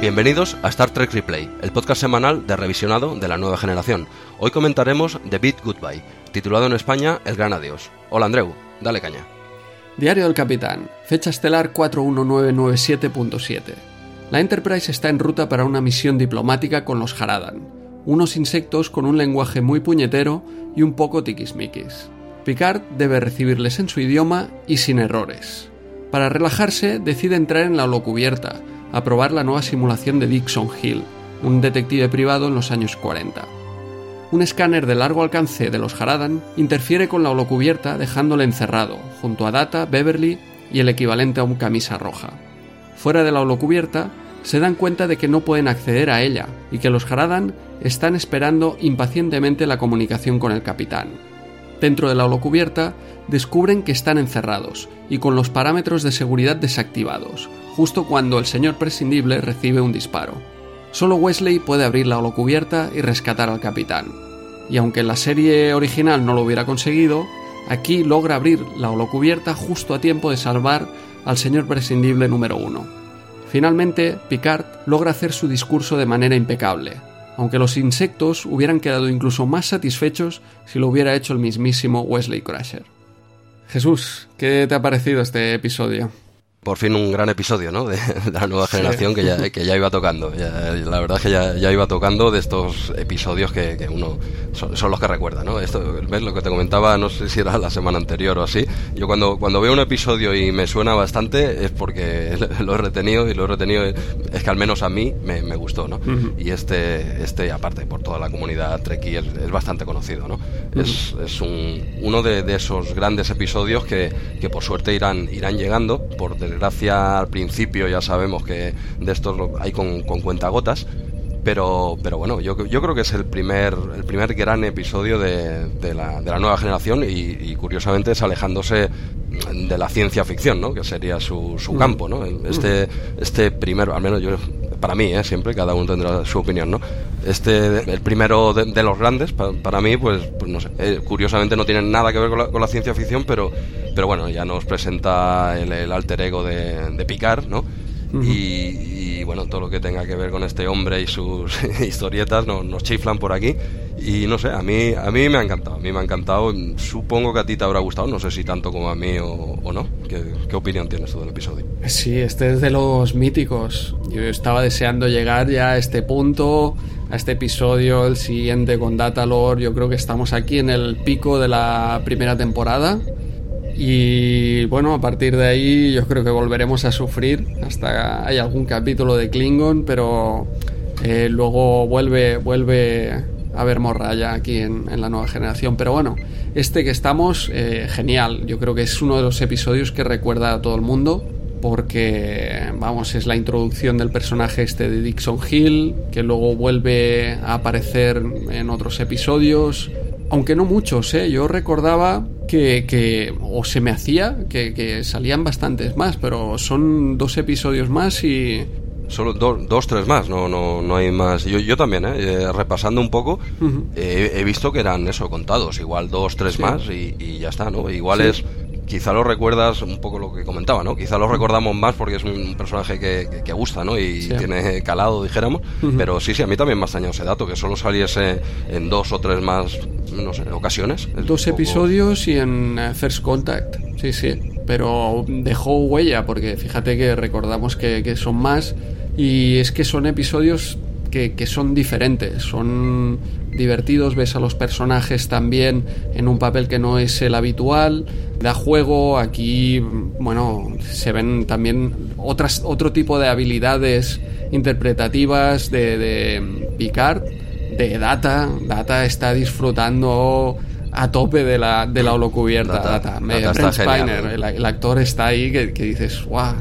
Bienvenidos a Star Trek Replay, el podcast semanal de revisionado de la nueva generación. Hoy comentaremos The Beat Goodbye, titulado en España El Gran Adiós. Hola Andreu, dale caña. Diario del Capitán, fecha estelar 41997.7. La Enterprise está en ruta para una misión diplomática con los Haradan, unos insectos con un lenguaje muy puñetero y un poco tiquismiquis. Picard debe recibirles en su idioma y sin errores. Para relajarse, decide entrar en la holocubierta, a probar la nueva simulación de Dixon Hill, un detective privado en los años 40. Un escáner de largo alcance de los Haradan interfiere con la holocubierta dejándole encerrado, junto a Data, Beverly y el equivalente a un camisa roja. Fuera de la holocubierta, se dan cuenta de que no pueden acceder a ella y que los Haradan están esperando impacientemente la comunicación con el capitán. Dentro de la holocubierta, descubren que están encerrados y con los parámetros de seguridad desactivados, justo cuando el señor prescindible recibe un disparo. Solo Wesley puede abrir la holocubierta y rescatar al capitán. Y aunque en la serie original no lo hubiera conseguido, aquí logra abrir la holocubierta justo a tiempo de salvar al señor prescindible número uno. Finalmente, Picard logra hacer su discurso de manera impecable, aunque los insectos hubieran quedado incluso más satisfechos si lo hubiera hecho el mismísimo Wesley Crusher. Jesús, ¿qué te ha parecido este episodio? Por fin un gran episodio, ¿no? De, la nueva generación que, ya, que ya iba tocando. la verdad es que ya, ya, iba tocando de estos episodios que, que uno son, los que recuerda, ¿no? Esto, ¿ves? Lo que te comentaba, no sé si era la semana anterior o así. Yo cuando, cuando veo un episodio y me suena bastante es porque lo he retenido y lo he retenido es que al menos a mí me, me gustó, ¿no? Y este, este, aparte, por toda la comunidad Trekkie es, es bastante conocido, ¿no? Es, es un, uno de, de, esos grandes episodios que, que por suerte irán, irán llegando por desgracia al principio ya sabemos que de estos hay con, con cuentagotas, pero, pero bueno, yo, yo creo que es el primer, el primer gran episodio de, de, la, de la nueva generación y, y, curiosamente es alejándose de la ciencia ficción, ¿no? que sería su, su campo. ¿no? Este, este primero, al menos yo para mí, ¿eh? siempre, cada uno tendrá su opinión, ¿no? Este, el primero de, de los grandes, pa, para mí, pues, pues no sé, eh, curiosamente no tiene nada que ver con la, con la, ciencia ficción, pero, pero bueno, ya nos presenta el, el alter ego de, de Picard, ¿no? Uh -huh. y, y, bueno, todo lo que tenga que ver con este hombre y sus historietas nos, nos chiflan por aquí. Y no sé, a mí, a mí me ha encantado, a mí me ha encantado. Supongo que a ti te habrá gustado, no sé si tanto como a mí o, o no. ¿Qué, ¿Qué, opinión tienes tú del episodio? Sí, este es de los míticos. Yo estaba deseando llegar ya a este punto, a este episodio, el siguiente con Datalore. Yo creo que estamos aquí en el pico de la primera temporada. Y bueno, a partir de ahí yo creo que volveremos a sufrir hasta hay algún capítulo de Klingon, pero eh, luego vuelve, vuelve a ver morralla aquí en, en, la nueva generación. Pero bueno, este que estamos, eh, genial. Yo creo que es uno de los episodios que recuerda a todo el mundo. Porque, vamos, es la introducción del personaje este de Dixon Hill, que luego vuelve a aparecer en otros episodios. Aunque no muchos, ¿eh? Yo recordaba que, que o se me hacía que, que salían bastantes más, pero son dos episodios más y, solo do, dos, tres más, no, no, no hay más. Yo, yo también, ¿eh? eh repasando un poco, uh -huh. eh, he visto que eran eso, contados, igual dos, tres sí. más y, y, ya está, ¿no? Igual sí. es, quizá lo recuerdas un poco lo que comentaba, ¿no? Quizá lo recordamos más porque es un personaje que, que, que gusta, ¿no? Y sí. tiene calado, dijéramos, uh -huh. pero sí, sí, a mí también me ha extrañado ese dato, que solo saliese en dos o tres más, no sé, ocasiones. Dos poco... episodios y en uh, First Contact, sí, sí, pero dejó huella porque fíjate que recordamos que, que son más y es que son episodios que, que, son diferentes, son divertidos, ves a los personajes también en un papel que no es el habitual, da juego, aquí, bueno, se ven también otras, otro tipo de habilidades interpretativas de, de Picard, de Data, Data está disfrutando a tope de la, de la holocubierta, Data, Data. Data Spiner, el, el, actor está ahí que, que dices, guau,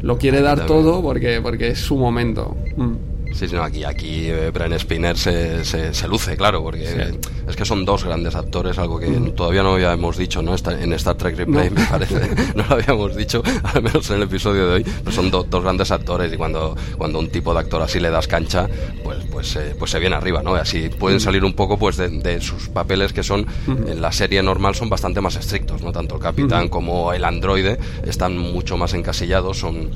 lo quiere dar todo porque, porque es su momento. Mm. Sí, sí, no, aquí, aquí eh, Brian Spinner se, se, luce, claro, porque es que son dos grandes actores, algo que mm. todavía no habíamos dicho ¿no? en Star Trek Replay, me parece, no lo habíamos dicho, al menos en el episodio de hoy, pero son dos grandes actores y cuando, cuando un tipo de actor así le das cancha, pues, pues, eh, pues se viene arriba, ¿no? Así pueden mm. salir un poco pues de, sus papeles que son, en la serie normal son bastante más estrictos, ¿no? Tanto el capitán como el androide están mucho más encasillados, son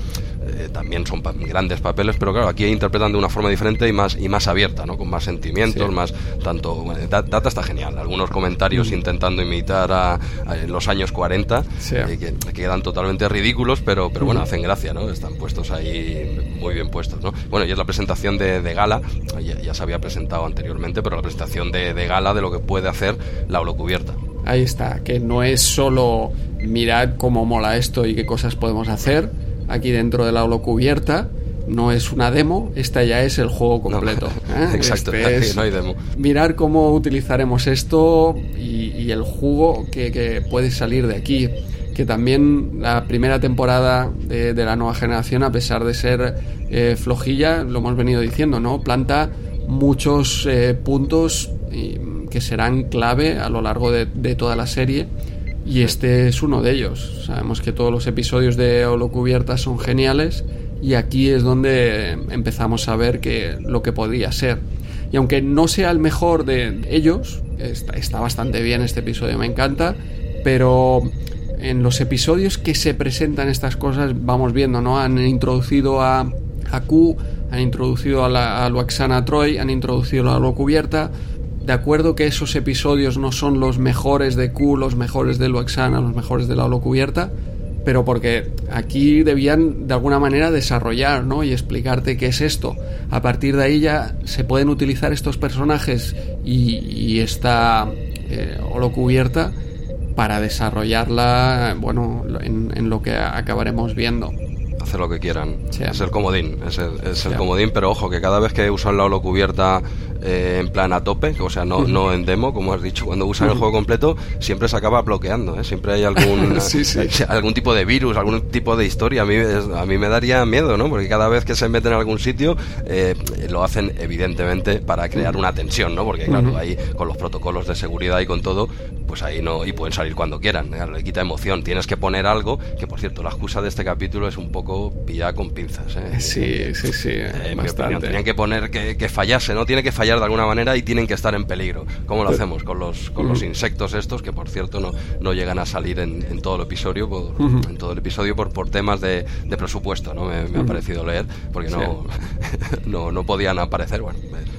eh, también son grandes papeles, pero claro, aquí interpretan de una forma diferente y más y más abierta, ¿no? Con más sentimientos, más tanto Data está genial, algunos comentarios mm. intentando imitar a, los años 40 eh, que, quedan totalmente ridículos, pero pero bueno, hacen gracia, ¿no? Están puestos ahí muy bien puestos, ¿no? Bueno, y es la presentación de, gala, ya, se había presentado anteriormente, pero la presentación de, de gala de lo que puede hacer la holocubierta. Ahí está, que no es solo mirad cómo mola esto y qué cosas podemos hacer, aquí dentro de la holocubierta. No es una demo, esta ya es el juego completo. ¿eh? Exacto, este no hay demo. Mirar cómo utilizaremos esto y, el jugo que, puede salir de aquí. Que también la primera temporada de, la nueva generación, a pesar de ser eh, flojilla, lo hemos venido diciendo, ¿no? Planta muchos eh, puntos que serán clave a lo largo de, de toda la serie y este es uno de ellos. Sabemos que todos los episodios de Holocubierta son geniales y aquí es donde empezamos a ver que lo que podría ser. Y aunque no sea el mejor de ellos, está, bastante bien este episodio, me encanta, pero en los episodios que se presentan estas cosas vamos viendo, ¿no? Han introducido a, a Q, han introducido a, la, a Luaxana Troy, han introducido a Holocubierta, de acuerdo que esos episodios no son los mejores de Q, los mejores de Luexana, los mejores de la Holocubierta, pero porque aquí debían de alguna manera desarrollar ¿no? y explicarte qué es esto. A partir de ahí ya se pueden utilizar estos personajes y, esta eh, holocubierta para desarrollarla bueno, en, lo que acabaremos viendo hacer lo que quieran. Es el comodín, es el, es el comodín, pero ojo, que cada vez que usan la holocubierta eh, en plan a tope, o sea, no, no en demo, como has dicho, cuando usan el juego completo, siempre se acaba bloqueando, ¿eh? siempre hay algún, algún tipo de virus, algún tipo de historia. A mí, a mí me daría miedo, ¿no? Porque cada vez que se meten en algún sitio, eh, lo hacen evidentemente para crear una tensión, ¿no? Porque claro, ahí con los protocolos de seguridad y con todo, pues ahí no, y pueden salir cuando quieran, le quita emoción. Tienes que poner algo, que por cierto, la excusa de este capítulo es un poco pillada con pinzas. ¿eh? Sí, sí, sí. tenían que poner que, que fallase, ¿no? Tiene que fallar de alguna manera y tienen que estar en peligro. ¿Cómo lo hacemos? Con los, con los insectos estos, que por cierto no, no llegan a salir en, todo el episodio, por, en todo el episodio por, por temas de, de presupuesto, ¿no? Me, ha parecido leer, porque no, no, no podían aparecer, bueno,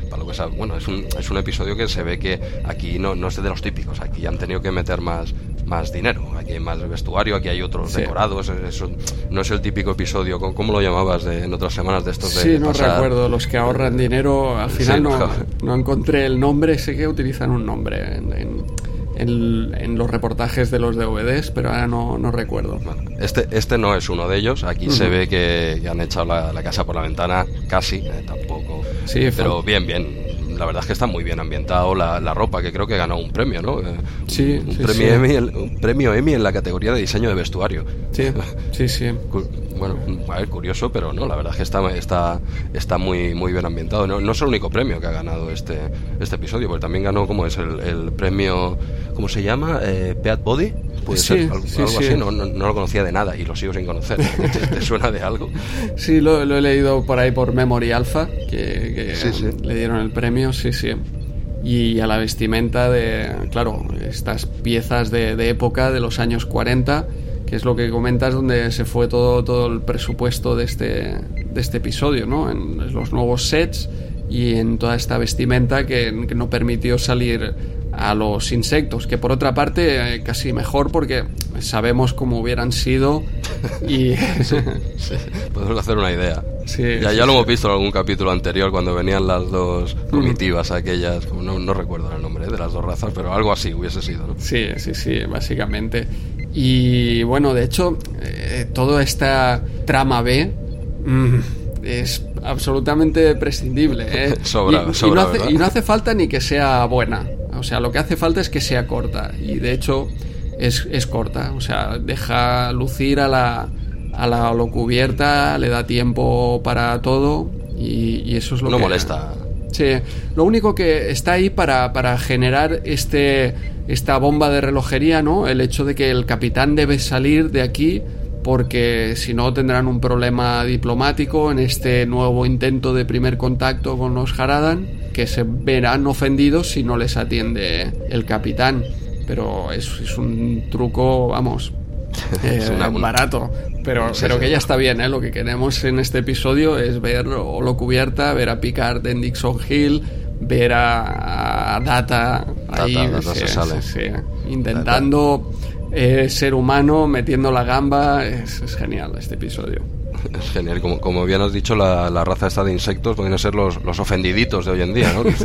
para lo que bueno, es un, es un episodio que se ve que aquí no, no es de los típicos, aquí han tenido que meter más, más dinero. Aquí hay más vestuario, aquí hay otros decorados. Eso no es el típico episodio, ¿cómo lo llamabas de, en otras semanas de estos? De sí, no recuerdo. Los que ahorran dinero, al final no, no, encontré el nombre. Sé que utilizan un nombre en, en, los reportajes de los DVDs, pero ahora no, no recuerdo. este, este no es uno de ellos. Aquí se ve que, han echado la, casa por la ventana, casi, eh, tampoco. Sí, pero bien, bien la verdad es que está muy bien ambientado la, la ropa, que creo que ganó un premio, ¿no? Eh, sí, un, premio Emmy, un premio Emmy en la categoría de diseño de vestuario. Sí, sí, sí. Bueno, a ver, curioso, pero no, la verdad es que está, está, está muy, muy bien ambientado. No, no es el único premio que ha ganado este, este episodio, porque también ganó, ¿cómo es? El, el premio, ¿cómo se llama? Eh, Peat Body puede ser algo, así, no, no, lo conocía de nada y lo sigo sin conocer. ¿Te, suena de algo? Sí, lo, he leído por ahí por Memory Alpha, que, le dieron el premio, sí, sí. Y a la vestimenta de, claro, estas piezas de, de época de los años 40 que es lo que comentas donde se fue todo, todo el presupuesto de este, de este episodio, ¿no? En los nuevos sets y en toda esta vestimenta que, que no permitió salir a los insectos, que por otra parte eh, casi mejor porque sabemos cómo hubieran sido y... podemos hacer una idea. ya, ya lo hemos visto en algún capítulo anterior cuando venían las dos comitivas aquellas, no, no recuerdo el nombre de las dos razas, pero algo así hubiese sido. ¿no? Sí, sí, sí, básicamente. Y bueno, de hecho, eh, toda esta trama B... Mm, es absolutamente prescindible. ¿eh? y, no hace, falta ni que sea buena. O sea, lo que hace falta es que sea corta. Y de hecho es, es corta. O sea, deja lucir a la, a la holocubierta, le da tiempo para todo Y, eso es lo no que... molesta. Sí, lo único que está ahí para, para generar este, esta bomba de relojería, ¿no? El hecho de que el capitán debe salir de aquí porque si no tendrán un problema diplomático en este nuevo intento de primer contacto con los Haradan, que se verán ofendidos si no les atiende el capitán. Pero es, es un truco, vamos, eh, barato. Pero, pero que ya está bien, ¿eh? Lo que queremos en este episodio es ver Holo Cubierta, ver a Picard en Dixon Hill, ver a, Data, ahí, intentando eh, ser humano, metiendo la gamba. Es, es genial este episodio. Es genial, como, como bien has dicho, la, raza esta de insectos pueden ser los, los ofendiditos de hoy en día, ¿no? los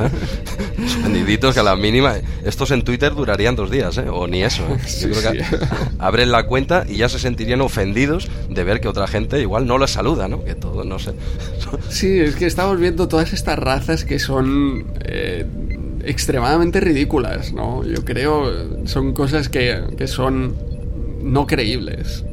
ofendiditos que a la mínima... Estos en Twitter durarían dos días, ¿eh? O ni eso, ¿eh? Yo creo que abren la cuenta y ya se sentirían ofendidos de ver que otra gente igual no les saluda, ¿no? Que todo, no sé... Sí, es que estamos viendo todas estas razas que son... Eh, extremadamente ridículas, ¿no? Yo creo son cosas que, que son no creíbles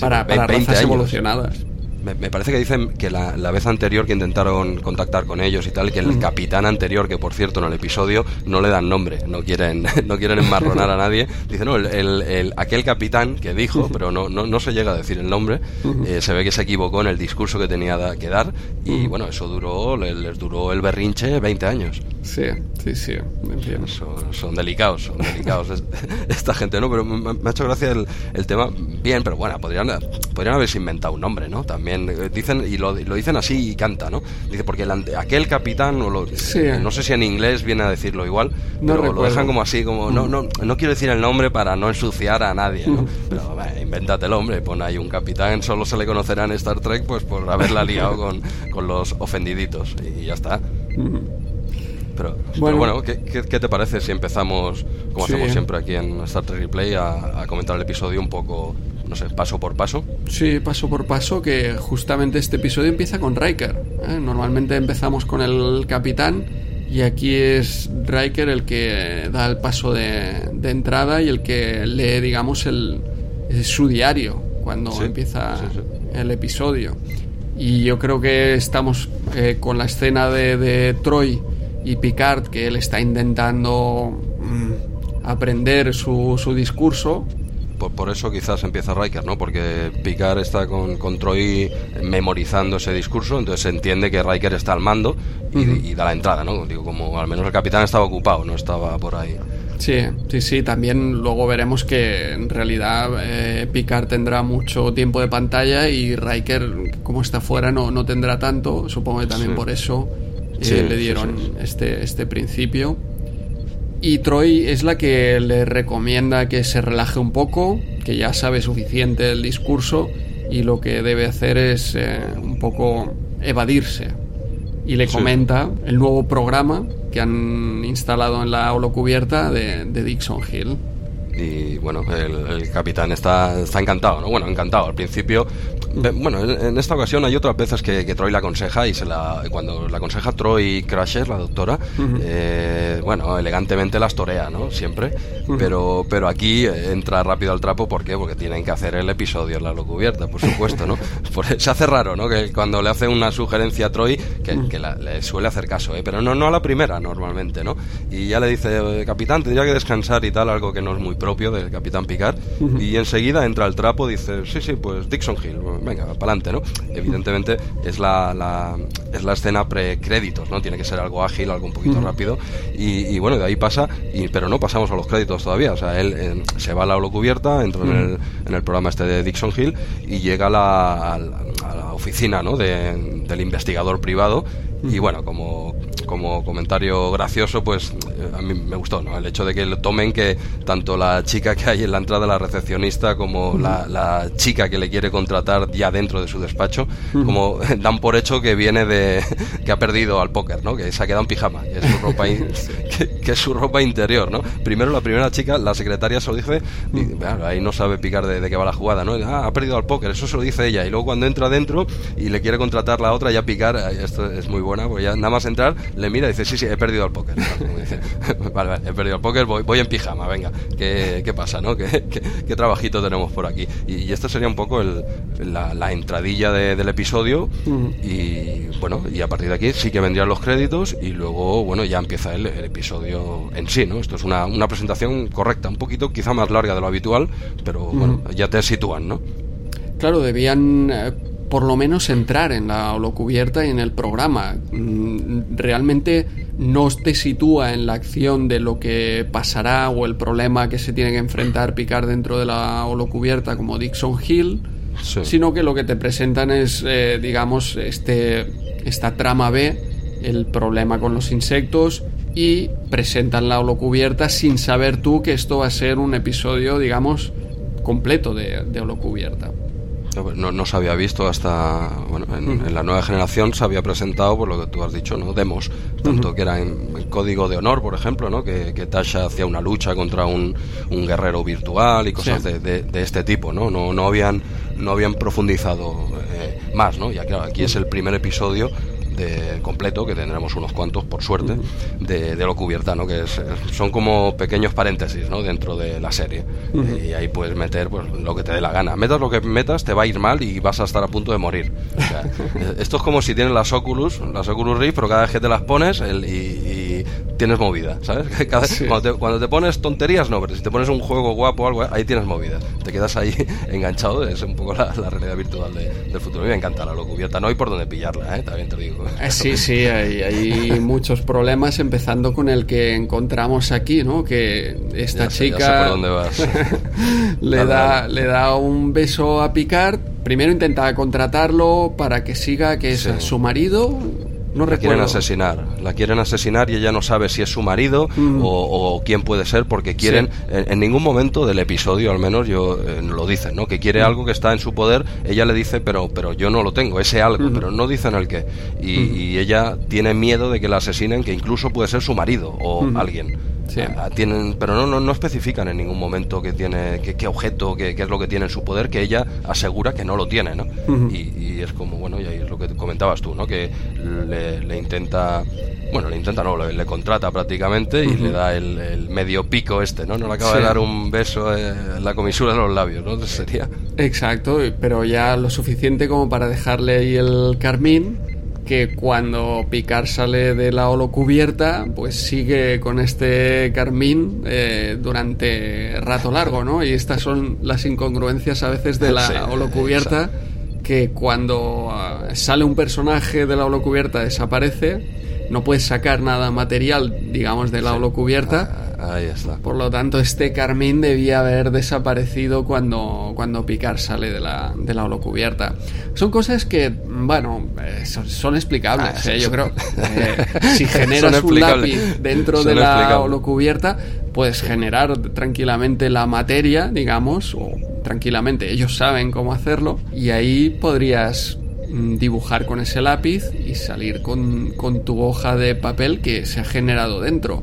para, para razas evolucionadas me, parece que dicen que la, vez anterior que intentaron contactar con ellos y tal, que el capitán anterior, que por cierto en el episodio no le dan nombre, no quieren, no quieren enmarronar a nadie, dice, no, el, aquel capitán que dijo, pero no, no, no, se llega a decir el nombre, eh, se ve que se equivocó en el discurso que tenía que dar y bueno, eso duró, les, duró el berrinche 20 años. Sí, sí, sí. Son, delicados, son delicados esta gente, ¿no? Pero me, ha hecho gracia el, el, tema, bien, pero bueno, podrían, podrían haberse inventado un nombre, ¿no? También eh, dicen y lo, dicen así y canta, ¿no? Dice porque aquel capitán o lo, no sé si en inglés viene a decirlo igual, pero lo dejan como así, como no, no, no quiero decir el nombre para no ensuciar a nadie, ¿no? Pero invéntate el hombre, pon ahí un capitán, solo se le conocerá en Star Trek pues por haberla liado con, con los ofendiditos y ya está. Pero bueno, ¿qué, te parece si empezamos, como hacemos siempre aquí en Star Trek Replay, a, a, comentar el episodio un poco no sé, paso por paso. Sí, paso por paso, que justamente este episodio empieza con Riker. ¿eh? Normalmente empezamos con el capitán y aquí es Riker el que da el paso de, entrada y el que lee, digamos, el, su diario cuando empieza el episodio. Y yo creo que estamos eh, con la escena de, Troy y Picard, que él está intentando mm, aprender su, su discurso por, eso quizás empieza Riker, ¿no? Porque Picard está con, con, Troy memorizando ese discurso, entonces se entiende que Riker está al mando y, da la entrada, ¿no? Digo, como al menos el capitán estaba ocupado, no estaba por ahí. Sí, sí, sí. También luego veremos que en realidad eh, Picard tendrá mucho tiempo de pantalla y Riker, como está fuera, no, no tendrá tanto. Supongo que también por eso eh, le dieron este, este principio. Y Troy es la que le recomienda que se relaje un poco, que ya sabe suficiente del discurso y lo que debe hacer es eh, un poco evadirse. Y le comenta el nuevo programa que han instalado en la holocubierta de, de Dixon Hill y bueno, el, capitán está, está encantado, ¿no? Bueno, encantado. Al principio, bueno, en esta ocasión hay otras veces que, Troy la aconseja y se la, cuando la aconseja Troy Crusher, la doctora, eh, bueno, elegantemente las torea, ¿no? Siempre. pero, pero aquí entra rápido al trapo, ¿por qué? Porque tienen que hacer el episodio en la cubierta, por supuesto, ¿no? se hace raro, ¿no? Que cuando le hace una sugerencia a Troy, que, le suele hacer caso, ¿eh? Pero no, no a la primera, normalmente, ¿no? Y ya le dice, capitán, tendría que descansar y tal, algo que no es muy propio del Capitán Picard, y enseguida entra el trapo, dice, sí, sí, pues Dixon Hill, venga, para adelante, ¿no? Evidentemente es la, la es la escena pre-créditos, ¿no? Tiene que ser algo ágil, algo un poquito rápido, y, bueno, de ahí pasa, y, pero no pasamos a los créditos todavía, o sea, él eh, se va a la holocubierta, entra en, el, en el programa este de Dixon Hill, y llega a la, a la, oficina, ¿no? del investigador privado, y bueno, como como comentario gracioso, pues eh, a mí me gustó, ¿no? El hecho de que lo tomen que tanto la chica que hay en la entrada, la recepcionista, como la, chica que le quiere contratar ya dentro de su despacho, como dan por hecho que viene de que ha perdido al póker, ¿no? Que se ha quedado en pijama, que es su ropa, que, es su ropa interior, ¿no? Primero la primera chica, la secretaria se lo dice, y, ahí no sabe picar de, qué va la jugada, ¿no? Ah, ha perdido al póker, eso se lo dice ella, y luego cuando entra adentro y le quiere contratar la otra, ya picar, esto es muy buena, pues ya nada más entrar le mira y dice, sí, sí, he perdido el póker. vale, vale, he perdido el póker, voy, voy en pijama, venga, ¿qué, qué pasa, no? ¿Qué, ¿Qué, trabajito tenemos por aquí? Y, esto sería un poco el, la, entradilla del episodio y bueno, y a partir de aquí sí que vendrían los créditos y luego, bueno, ya empieza el, episodio en sí, ¿no? Esto es una, una, presentación correcta, un poquito quizá más larga de lo habitual, pero bueno, ya te sitúan, ¿no? Claro, debían eh, por lo menos entrar en la holocubierta y en el programa. Mm, realmente no te sitúa en la acción de lo que pasará o el problema que se tiene que enfrentar Picard dentro de la holocubierta como Dixon Hill, sino que lo que te presentan es, eh, digamos, este, esta trama B, el problema con los insectos y presentan la holocubierta sin saber tú que esto va a ser un episodio, digamos, completo de, de holocubierta no, no, se había visto hasta, bueno, en, la nueva generación se había presentado, por lo que tú has dicho, ¿no? Demos, tanto que era en, Código de Honor, por ejemplo, ¿no? Que, que Tasha hacía una lucha contra un, un guerrero virtual y cosas de, de, este tipo, ¿no? No, no, habían, no habían profundizado eh, más, ¿no? Ya claro, aquí es el primer episodio de completo, que tendremos unos cuantos, por suerte, de, lo cubierta, ¿no? que es, son como pequeños paréntesis ¿no? dentro de la serie. Y ahí puedes meter pues, lo que te dé la gana. Metas lo que metas, te va a ir mal y vas a estar a punto de morir. esto es como si tienes las Oculus, las Oculus Rift, pero cada vez que te las pones el, y, tienes movida, ¿sabes? cuando, te, pones tonterías, no, pero si te pones un juego guapo o algo, ahí tienes movida. Te quedas ahí enganchado, es un poco la, realidad virtual del futuro. A mí me encanta la locubierta, no hay por dónde pillarla, ¿eh? también te digo. Sí, sí, hay, muchos problemas, empezando con el que encontramos aquí, ¿no? Que esta chica le, da, le da un beso a Picard. Primero intenta contratarlo para que siga, que es su marido, no la quieren asesinar, la quieren asesinar y ella no sabe si es su marido mm. o, quién puede ser porque quieren, en, ningún momento del episodio al menos yo eh, lo dicen, ¿no? Que quiere mm. algo que está en su poder, ella le dice pero pero yo no lo tengo, ese algo, mm. pero no dicen el qué. Y, ella tiene miedo de que la asesinen, que incluso puede ser su marido o alguien. Ah, tienen, pero no, no, no, especifican en ningún momento que tiene, qué objeto, qué, es lo que tiene en su poder, que ella asegura que no lo tiene, ¿no? y, es como, bueno, y ahí es lo que comentabas tú, ¿no? Que le, intenta, bueno, le intenta, no, le, contrata prácticamente y le da el, medio pico este, ¿no? No le acaba de dar un beso en la comisura de los labios, ¿no? sería. Exacto, pero ya lo suficiente como para dejarle ahí el carmín que cuando Picard sale de la holocubierta, pues sigue con este carmín eh, durante rato largo, ¿no? Y estas son las incongruencias a veces de la holocubierta, que cuando ah, sale un personaje de la holocubierta desaparece, no puedes sacar nada material, digamos, de la holocubierta. Ah, Ahí está. Por lo tanto, este carmín debía haber desaparecido cuando, cuando Picard sale de la, de la holocubierta. Son cosas que, bueno, eh, son, explicables. Ah, eh, yo creo. Eh, si generas un lápiz dentro de la holocubierta, puedes generar tranquilamente la materia, digamos, o tranquilamente. Ellos saben cómo hacerlo. Y ahí podrías mm, dibujar con ese lápiz y salir con, con tu hoja de papel que se ha generado dentro.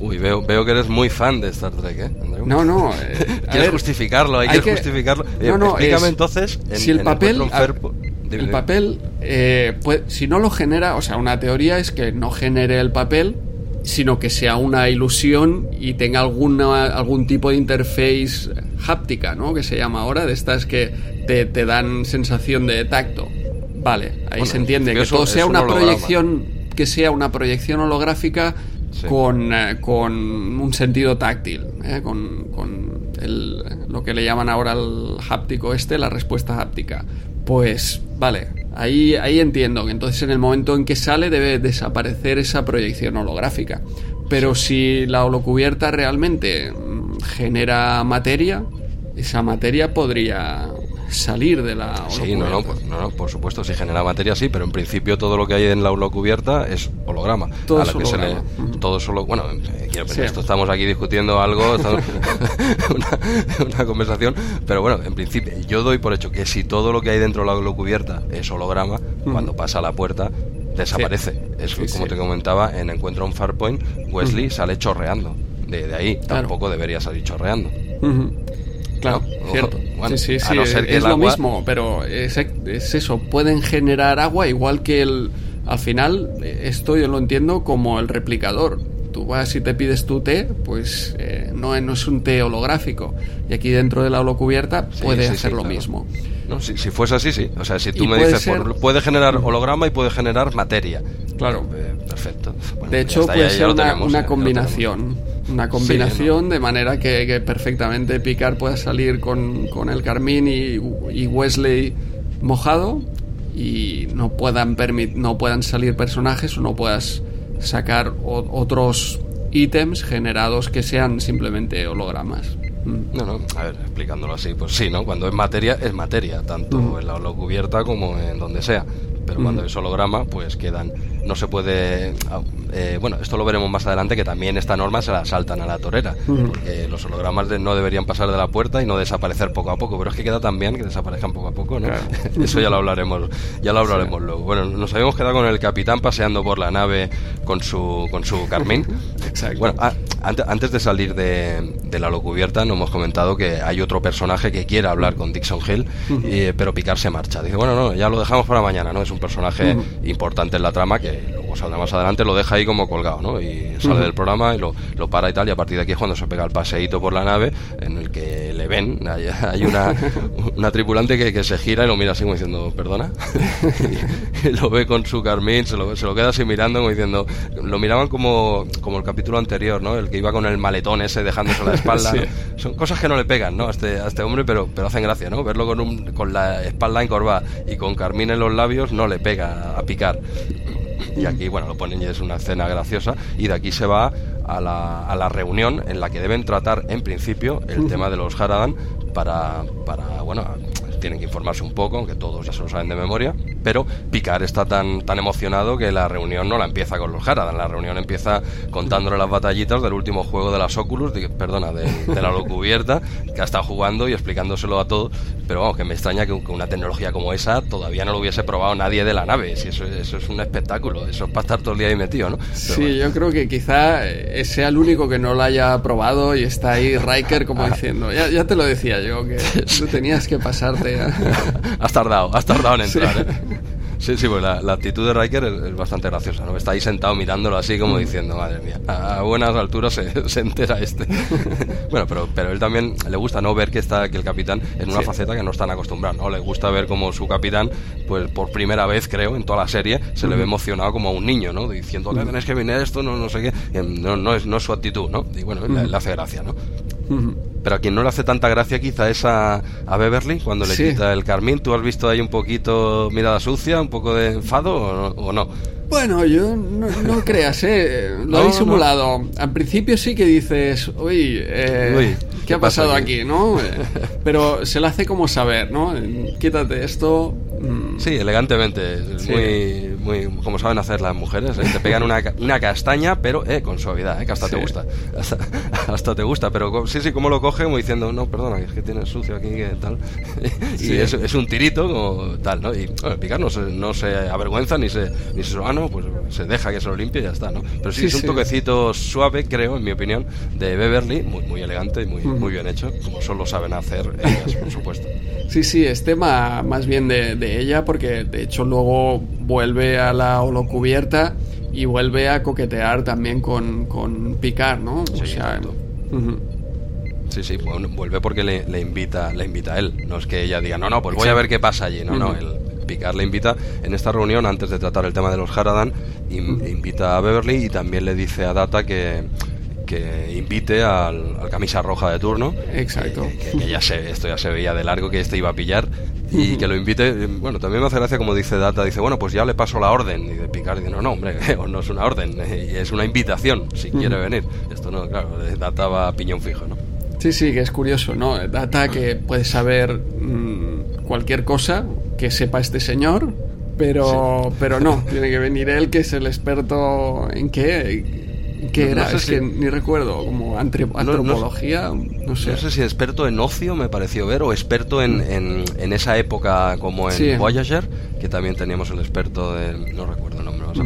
Uy, veo, veo que eres muy fan de Star Trek, ¿eh? No, no. Eh, Quieres justificarlo, hay, que, justificarlo. No, no, Explícame entonces. si el papel. El, papel, eh, si no lo genera, o sea, una teoría es que no genere el papel, sino que sea una ilusión y tenga alguna, algún tipo de interface háptica, ¿no? Que se llama ahora, de estas que te, te dan sensación de tacto. Vale, ahí se entiende. Que todo sea una proyección, que sea una proyección holográfica con, eh, con, un sentido táctil, eh, con, con el, lo que le llaman ahora el háptico este, la respuesta háptica. Pues vale, ahí, ahí entiendo que entonces en el momento en que sale debe desaparecer esa proyección holográfica. Pero si la holocubierta realmente mm, genera materia, esa materia podría salir de la Sí, no no, no, por supuesto, si genera materia sí, pero en principio todo lo que hay en la cubierta es holograma. Todo, es holograma. todo solo, bueno, eh, quiero pensar, esto estamos aquí discutiendo algo, una, conversación, pero bueno, en principio yo doy por hecho que si todo lo que hay dentro de la cubierta es holograma, cuando pasa a la puerta desaparece. Es como te comentaba, en Encuentro un Farpoint, Wesley sale chorreando. De, ahí tampoco debería salir chorreando. Claro, cierto. sí, sí, sí, es lo mismo, pero es, eso, pueden generar agua igual que el Al final, eh, esto yo lo entiendo como el replicador. Tú vas y te pides tu té, pues eh, no, no, es un té holográfico. Y aquí dentro de la holocubierta puede hacer lo mismo. No, si, si, fuese así, sí. O sea, si tú me dices, puede generar holograma y puede generar materia. Claro. Eh, perfecto. de hecho, puede ser una, una combinación. Una combinación de manera que, perfectamente Picard pueda salir con, con el Carmín y, y Wesley mojado y no puedan, no puedan salir personajes o no puedas sacar otros ítems generados que sean simplemente hologramas. Mm. No, no, a ver, explicándolo así, pues sí, ¿no? Cuando es materia, es materia, tanto en la holocubierta como en donde sea. Pero cuando es holograma, pues quedan no se puede. Ah, eh, bueno, esto lo veremos más adelante, que también esta norma se la saltan a la torera, porque los hologramas no deberían pasar de la puerta y no desaparecer poco a poco, pero es que queda tan bien que desaparezcan poco a poco, ¿no? Eso ya lo hablaremos, ya lo hablaremos luego. Bueno, nos habíamos quedado con el capitán paseando por la nave con su, con su Carmín. Exacto. Bueno, ah, antes, de salir de, de la locubierta, nos hemos comentado que hay otro personaje que quiere hablar con Dixon Hill, pero Picar se marcha. Dice, bueno, no, ya lo dejamos para mañana, ¿no? Es un personaje importante en la trama que luego saldrá más adelante, lo deja ahí como colgado, ¿no? Y sale del programa y lo, lo, para y tal, y a partir de aquí es cuando se pega el paseíto por la nave, en el que le ven, hay, una, una tripulante que, que, se gira y lo mira así como diciendo, perdona, y lo ve con su carmín, se lo, se lo queda así mirando como diciendo, lo miraban como, como el capítulo anterior, ¿no? El que iba con el maletón ese dejándose la espalda, son cosas que no le pegan, ¿no? A este, a este hombre, pero, pero hacen gracia, ¿no? Verlo con, un, con la espalda encorvada y con carmín en los labios no le pega a picar. Y aquí, bueno, lo ponen y es una escena graciosa. Y de aquí se va a la, a la reunión en la que deben tratar, en principio, el tema de los Haradan para, para bueno, tienen que informarse un poco, aunque todos ya se lo saben de memoria, pero Picard está tan, tan emocionado que la reunión no la empieza con los Haradan, la reunión empieza contándole las batallitas del último juego de las Oculus, perdona, de, la locubierta, que ha estado jugando y explicándoselo a todos, pero vamos, que me extraña que, una tecnología como esa todavía no lo hubiese probado nadie de la nave, si eso, eso es un espectáculo, eso es para estar todo el día ahí metido, ¿no? sí, yo creo que quizá sea el único que no lo haya probado y está ahí Riker como diciendo, ya, ya te lo decía yo, que tú tenías que pasarte has tardado, has tardado en entrar. ¿eh? Sí, sí, pues la, actitud de Riker es, bastante graciosa, ¿no? Está ahí sentado mirándolo así como diciendo, madre mía, a, buenas alturas se, entera este. bueno, pero, pero él también le gusta no ver que está que el capitán en una faceta que no están acostumbrados, ¿no? Le gusta ver como su capitán, pues por primera vez, creo, en toda la serie, se le ve emocionado como a un niño, ¿no? Diciendo que tenés que venir esto, no, no sé qué. No, no, es, no es su actitud, ¿no? Y bueno, le, hace gracia, ¿no? Pero a quien no le hace tanta gracia quizá es a, Beverly cuando le quita el carmín. ¿Tú has visto ahí un poquito mirada sucia, un poco de enfado o no? Bueno, yo no, creas, ¿eh? Lo he simulado. Al principio sí que dices, uy, eh, ¿qué, ha pasado aquí? ¿no? Pero se lo hace como saber, ¿no? Quítate esto. Mm. Sí, elegantemente. Muy, muy, como saben hacer las mujeres. ¿eh? Te pegan una, una, castaña, pero eh, con suavidad, ¿eh? que hasta te gusta. Hasta, te gusta, pero sí, sí, como lo coge, como diciendo, no, perdona, es que tienes sucio aquí, que tal. y es, es, un tirito, como tal, ¿no? Y bueno, picar no se, no se avergüenza ni se, ni se ah, pues se deja que se lo limpie y ya está, ¿no? Pero sí, es un toquecito suave, creo, en mi opinión, de Beverly, muy, muy elegante y muy, muy bien hecho, como solo saben hacer ellas, por supuesto. Sí, sí, es tema más bien de, ella, porque de hecho luego vuelve a la holocubierta y vuelve a coquetear también con, con Picard, ¿no? Sí, o sea, Sí, sí, vuelve porque le, invita, le invita a él. No es que ella diga, no, no, pues voy a ver qué pasa allí. No, no, él, Picard le invita en esta reunión, antes de tratar el tema de los Haradan, invita a Beverly y también le dice a Data que, que invite al, camisa roja de turno. Exacto. Que, ya se, esto ya se veía de largo que este iba a pillar y que lo invite. Bueno, también me hace gracia como dice Data, dice, bueno, pues ya le paso la orden. Y de Picard dice, no, no, hombre, no es una orden, es una invitación, si quiere venir. Esto no, claro, Data va a piñón fijo, ¿no? Sí, sí, que es curioso, ¿no? Data que puede saber mm, cualquier cosa, que sepa este señor, pero, pero no, tiene que venir él, que es el experto en qué, qué era, es que ni recuerdo, como antropología, no, sé. No sé si experto en ocio me pareció ver, o experto en, en, esa época como en Voyager, que también teníamos el experto de, no recuerdo el nombre, vas a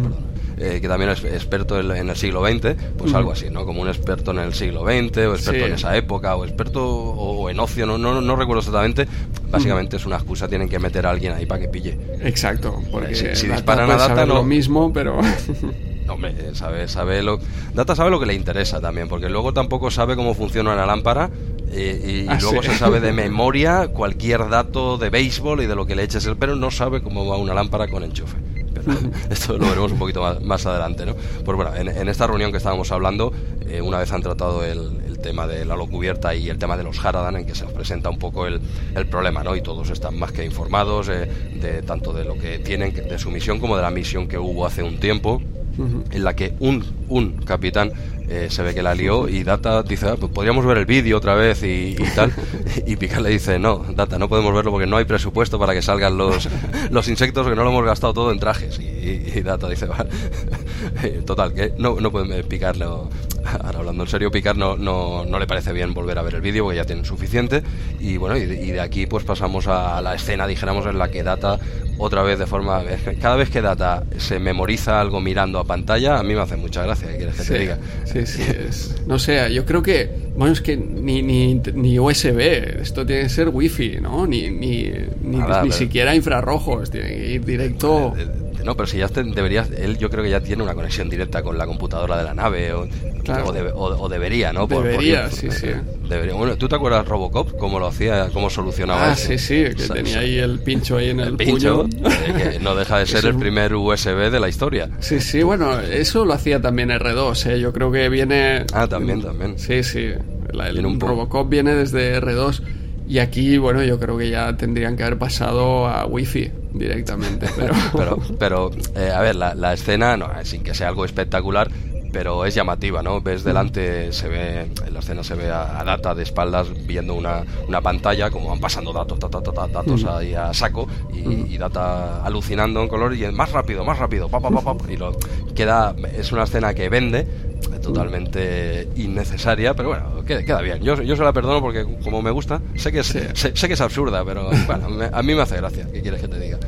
eh, que también es experto en, el siglo XX, pues algo así, ¿no? Como un experto en el siglo XX, o experto en esa época, o experto o, en ocio, no, no, no recuerdo exactamente. Básicamente es una excusa, tienen que meter a alguien ahí para que pille. Exacto, porque si, disparan a data no lo mismo, pero hombre, sabe, sabe lo, Data sabe lo que le interesa también, porque luego tampoco sabe cómo funciona la lámpara y, ah, luego se sabe de memoria cualquier dato de béisbol y de lo que le eches el pero no sabe cómo va una lámpara con enchufe. Pero esto lo veremos un poquito más, adelante, ¿no? Pues bueno, en, esta reunión que estábamos hablando, eh, una vez han tratado el, tema de la cubierta y el tema de los Haradan, en que se nos presenta un poco el, el problema, ¿no? Y todos están más que informados eh, de tanto de lo que tienen, de su misión, como de la misión que hubo hace un tiempo en la que un, un capitán eh, se ve que la lió y Data dice, ah, pues podríamos ver el vídeo otra vez y, tal. y Picard le dice, no, Data, no podemos verlo porque no hay presupuesto para que salgan los, los insectos, que no lo hemos gastado todo en trajes. Y, Data dice, vale. Total, que no, no pueden picarlo. Ahora hablando en serio, Picard no, no, no le parece bien volver a ver el vídeo porque ya tienen suficiente. Y bueno, y de, aquí pues pasamos a la escena, dijéramos, en la que Data otra vez de forma... Cada vez que Data se memoriza algo mirando a pantalla, a mí me hace mucha gracia, ¿qué quieres que te diga? Sí, sí, no sé, yo creo que, bueno, es que ni, ni, ni USB, esto tiene que ser wifi, ¿no? Ni, ni, ni, siquiera infrarrojos, tiene que ir directo... No, pero si ya deberías, él yo creo que ya tiene una conexión directa con la computadora de la nave, o, o, debería, ¿no? debería, sí, sí. Bueno, ¿tú te acuerdas Robocop? ¿Cómo lo hacía? ¿Cómo solucionaba ah, sí, sí, que tenía ahí el pincho ahí en el, pincho, que no deja de ser el primer USB de la historia. Sí, sí, bueno, eso lo hacía también R2, ¿eh? Yo creo que viene... Ah, también, también. Sí, sí. el, un Robocop viene desde R2 y aquí, bueno, yo creo que ya tendrían que haber pasado a Wi-Fi directamente. Pero, pero, pero eh, a ver, la, la, escena, no, sin que sea algo espectacular, pero es llamativa, ¿no? Ves delante, se ve, en la escena se ve a, Data de espaldas viendo una, una, pantalla, como van pasando datos, datos ahí a saco, y, Data alucinando en color y más rápido, más rápido, pa, pa, pa, y lo, queda, es una escena que vende, totalmente innecesaria, pero bueno, queda, bien. Yo, yo se la perdono porque como me gusta, sé que es, sé, que es absurda, pero bueno, a mí me hace gracia. ¿Qué quieres que te diga?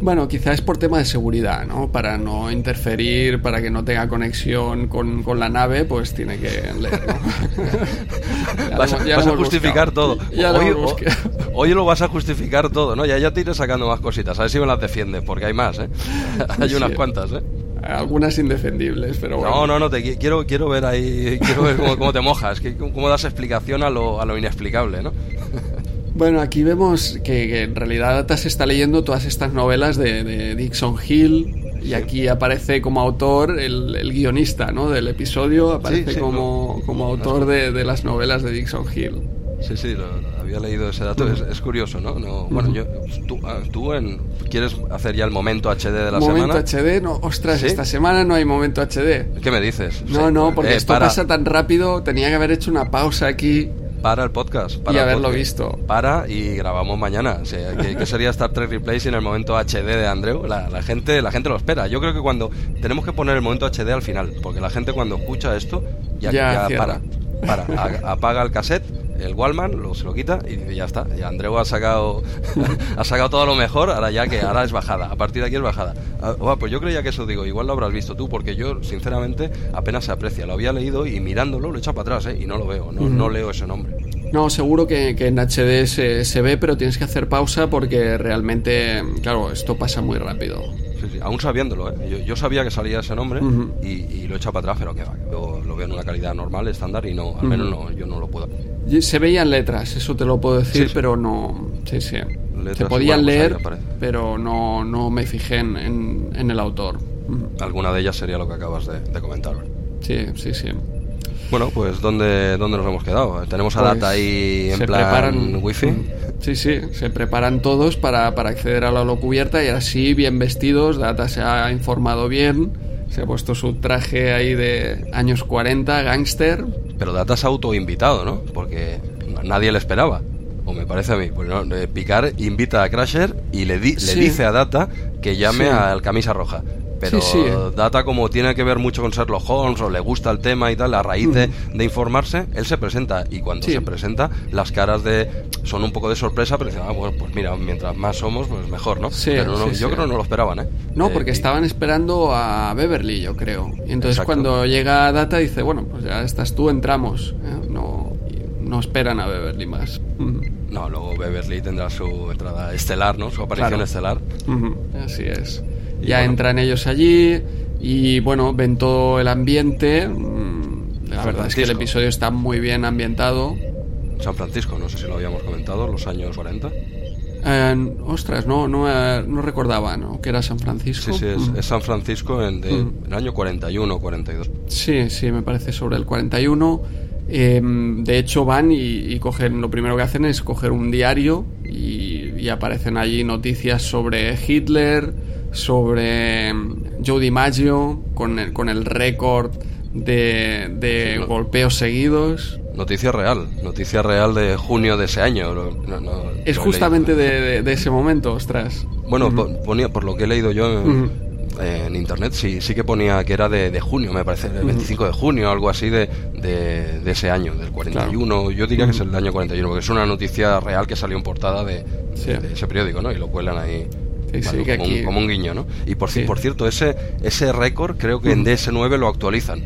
Bueno, quizás es por tema de seguridad, ¿no? Para no interferir, para que no tenga conexión con, con la nave, pues tiene que leer, ¿no? vas, a justificar todo. hoy, lo vas a justificar todo, ¿no? Ya, ya te iré sacando más cositas, a ver si me las defiendes, porque hay más, ¿eh? hay unas cuantas, ¿eh? Algunas indefendibles, pero bueno. No, no, no, te, quiero, quiero ver ahí, quiero ver cómo, te mojas, cómo das explicación a lo, a lo inexplicable, ¿no? Bueno, aquí vemos que, en realidad Data se está leyendo todas estas novelas de, Dixon Hill y aquí aparece como autor el, guionista ¿no? del episodio, aparece como, como autor de, las novelas de Dixon Hill. Sí, sí, había leído ese dato, es, curioso, ¿no? bueno, yo, tú, ah, tú en, quieres hacer ya el momento HD de la semana. Momento HD, no, ostras, esta semana no hay momento HD. ¿Qué me dices? No, no, porque eh, esto pasa tan rápido, tenía que haber hecho una pausa aquí para el podcast. Para y haberlo visto. Para y grabamos mañana. ¿qué, sería Star Trek Replay en el momento HD de Andreu? La, gente, la gente lo espera. Yo creo que cuando tenemos que poner el momento HD al final, porque la gente cuando escucha esto ya, ya, para, para, apaga el cassette el Wallman, lo, se lo quita y ya está. Y Andreu ha sacado ha sacado todo lo mejor, ahora ya que ahora es bajada. A partir de aquí es bajada. Ah, pues yo creía que eso digo, igual lo habrás visto tú, porque yo sinceramente apenas se aprecia. Lo había leído y mirándolo lo he echado para atrás, ¿eh? y no lo veo, no, no leo ese nombre. No, seguro que, en HD se, se, ve, pero tienes que hacer pausa porque realmente, claro, esto pasa muy rápido. Sí, sí, aún sabiéndolo, ¿eh? yo, sabía que salía ese nombre y, lo he echado para atrás, pero que va, lo, lo, veo en una calidad normal, estándar, y no, al menos no, yo no lo puedo. Se veían letras, eso te lo puedo decir, pero no. Sí, sí. se podían pues leer, pero no, no me fijé en, en, el autor. Alguna de ellas sería lo que acabas de, comentar. Sí, sí, sí. Bueno, pues ¿dónde, ¿dónde nos hemos quedado? Tenemos a pues Data ahí en plan preparan, wifi. Sí, sí, se preparan todos para, para acceder a la cubierta y así bien vestidos, Data se ha informado bien, se ha puesto su traje ahí de años 40, gángster, pero Data se ha autoinvitado, ¿no? Porque nadie le esperaba. O me parece a mí. Pues no, Picard invita a Crasher y le, le dice a Data que llame al camisa roja. Pero Data, como tiene que ver mucho con Sherlock Holmes o le gusta el tema y tal, a raíz de, informarse, él se presenta. Y cuando se presenta, las caras de son un poco de sorpresa, pero dicen, ah, bueno, pues mira, mientras más somos, pues mejor, ¿no? pero yo creo que no lo esperaban, ¿eh? No, porque estaban esperando a Beverly, yo creo. Y entonces cuando llega Data dice, bueno, pues ya estás tú, entramos. ¿eh? No, no esperan a Beverly más. No, luego Beverly tendrá su entrada estelar, ¿no? Su aparición estelar. Así es. Ya entran ellos allí y bueno, ven todo el ambiente. Mm, la verdad es que el episodio está muy bien ambientado. San Francisco, no sé si lo habíamos comentado, los años 40. Eh, ostras, no, no, eh, no recordaba ¿no? que era San Francisco. Sí, sí, es, San Francisco en, el año 41 o 42. Sí, sí, me parece sobre el 41. Em, de hecho, van y, cogen, lo primero que hacen es coger un diario y, aparecen allí noticias sobre Hitler, sobre em, Joe DiMaggio, con el, con el récord de, golpeos seguidos. Noticia real, noticia real de junio de ese año. es justamente de, ese momento, ostras. Bueno, ponía, por lo que he leído yo, en internet sí, sí que ponía que era de, junio, me parece, el 25 de junio, algo así de, de, ese año, del 41. Yo diría que es el año 41, porque es una noticia real que salió en portada de, ese periódico, ¿no? Y lo cuelan ahí. Como, un, guiño, ¿no? Y por, por cierto, ese, ese récord creo que en DS9 lo actualizan.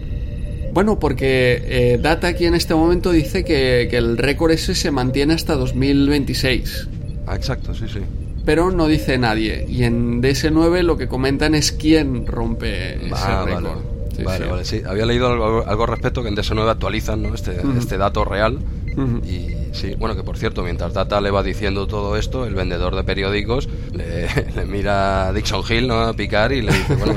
Bueno, porque eh, Data aquí en este momento dice que, que el récord ese se mantiene hasta 2026. Ah, exacto, sí, sí pero no dice nadie. Y en DS9 lo que comentan es quién rompe ese ah, récord. Vale. vale, sí. Había leído algo, al respecto que en DS9 actualizan ¿no? este, este dato real. Y sí, bueno, que por cierto, mientras Data le va diciendo todo esto, el vendedor de periódicos le, le mira a Dixon Hill ¿no? a picar y le dice, bueno,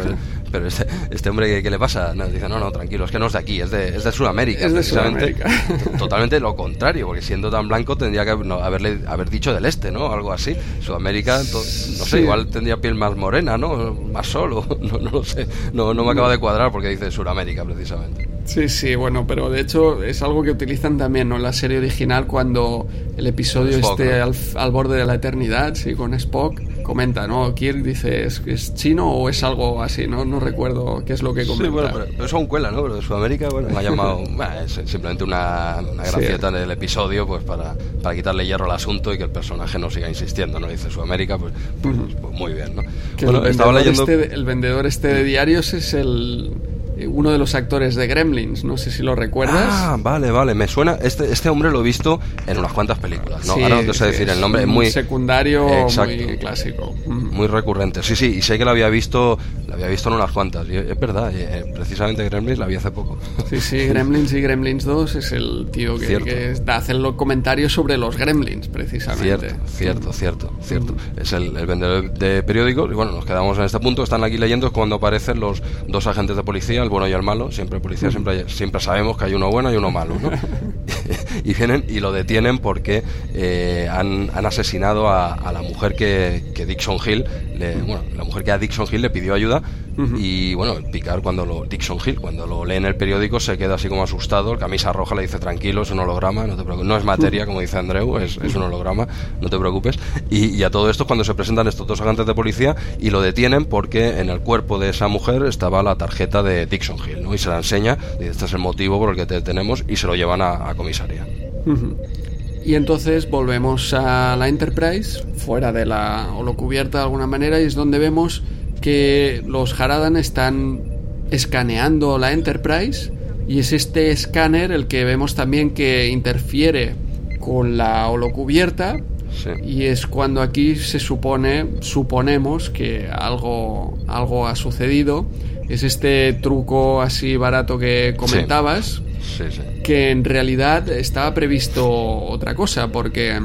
pero este, este hombre, ¿qué, le pasa? No, dice, no, no, tranquilo, es que no es de aquí, es de, es de Sudamérica. Es de Sudamérica. Totalmente lo contrario, porque siendo tan blanco tendría que haberle haber dicho del este, ¿no? Algo así. Sudamérica, no sé, igual tendría piel más morena, ¿no? Más solo, no, no lo sé. No, no me acaba de cuadrar porque dice Sudamérica, precisamente. Sí, sí, bueno, pero de hecho es algo que utilizan también ¿no? en la serie original cuando el episodio esté al, al, borde de la eternidad, sí, con Spock comenta, ¿no? Kirk dice, ¿es, chino o es algo así? No, no recuerdo qué es lo que comenta. Sí, bueno, pero, eso aún cuela, ¿no? Pero de Sudamérica, bueno, me ha llamado es simplemente una, una gracieta en el episodio pues para, para quitarle hierro al asunto y que el personaje no siga insistiendo, ¿no? Dice Sudamérica, pues, pues, pues muy bien, ¿no? bueno, estaba leyendo... Este, el vendedor este de diarios es el uno de los actores de Gremlins, no sé si lo recuerdas. Ah, vale, vale, me suena. Este, este hombre lo he visto en unas cuantas películas, ¿no? Ahora no te sé decir el nombre, es muy. Secundario, muy clásico. Muy recurrente. Sí, sí, y sé que lo había visto, había visto en unas cuantas. es verdad, eh, precisamente Gremlins la vi hace poco. Sí, sí, Gremlins y Gremlins 2 es el tío que, que hace los comentarios sobre los Gremlins, precisamente. Cierto, cierto, cierto, cierto. Es el, el vendedor de periódicos, y bueno, nos quedamos en este punto. Están aquí leyendo cuando aparecen los dos agentes de policía el bueno y el malo, siempre policía, siempre, siempre sabemos que hay uno bueno y uno malo, ¿no? y vienen y lo detienen porque eh, han, asesinado a, a, la mujer que, que Dixon Hill, le, bueno, la mujer que a Dixon Hill le pidió ayuda y bueno, Picard cuando lo, Dixon Hill, cuando lo lee en el periódico se queda así como asustado, el camisa roja le dice tranquilo, es un holograma, no te preocupes, no es materia como dice Andreu, es, es un holograma, no te preocupes. Y, y, a todo esto cuando se presentan estos dos agentes de policía y lo detienen porque en el cuerpo de esa mujer estaba la tarjeta de Dixon Hill, ¿no? Y se la enseña, y este es el motivo por el que te detenemos y se lo llevan a, comisaría. Y entonces volvemos a la Enterprise, fuera de la holocubierta de alguna manera, y es donde vemos que los Haradan están escaneando la Enterprise y es este escáner el que vemos también que interfiere con la holocubierta y es cuando aquí se supone suponemos que algo algo ha sucedido. Es este truco así barato que comentabas que en realidad estaba previsto otra cosa porque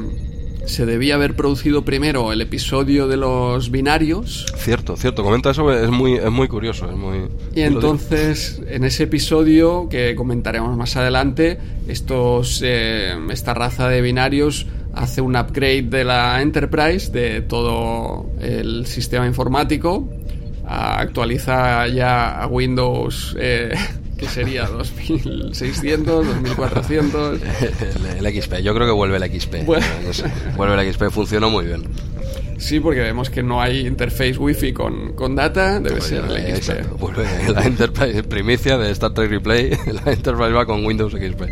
se debía haber producido primero el episodio de los binarios. Cierto, cierto, comenta eso, es muy, es muy curioso. Es muy, y entonces, en ese episodio, que comentaremos más adelante, estos, eh, esta raza de binarios hace un upgrade de la Enterprise, de todo el sistema informático, actualiza ya a Windows eh, ¿Qué sería? ¿2600? ¿2400? El, XP, yo creo que vuelve el XP. Vuelve el XP, funcionó muy bien. Sí, porque vemos que no hay interface wifi con, con data, debe ser el XP. Exacto, vuelve la Enterprise primicia de Star Trek Replay, la Enterprise va con Windows XP.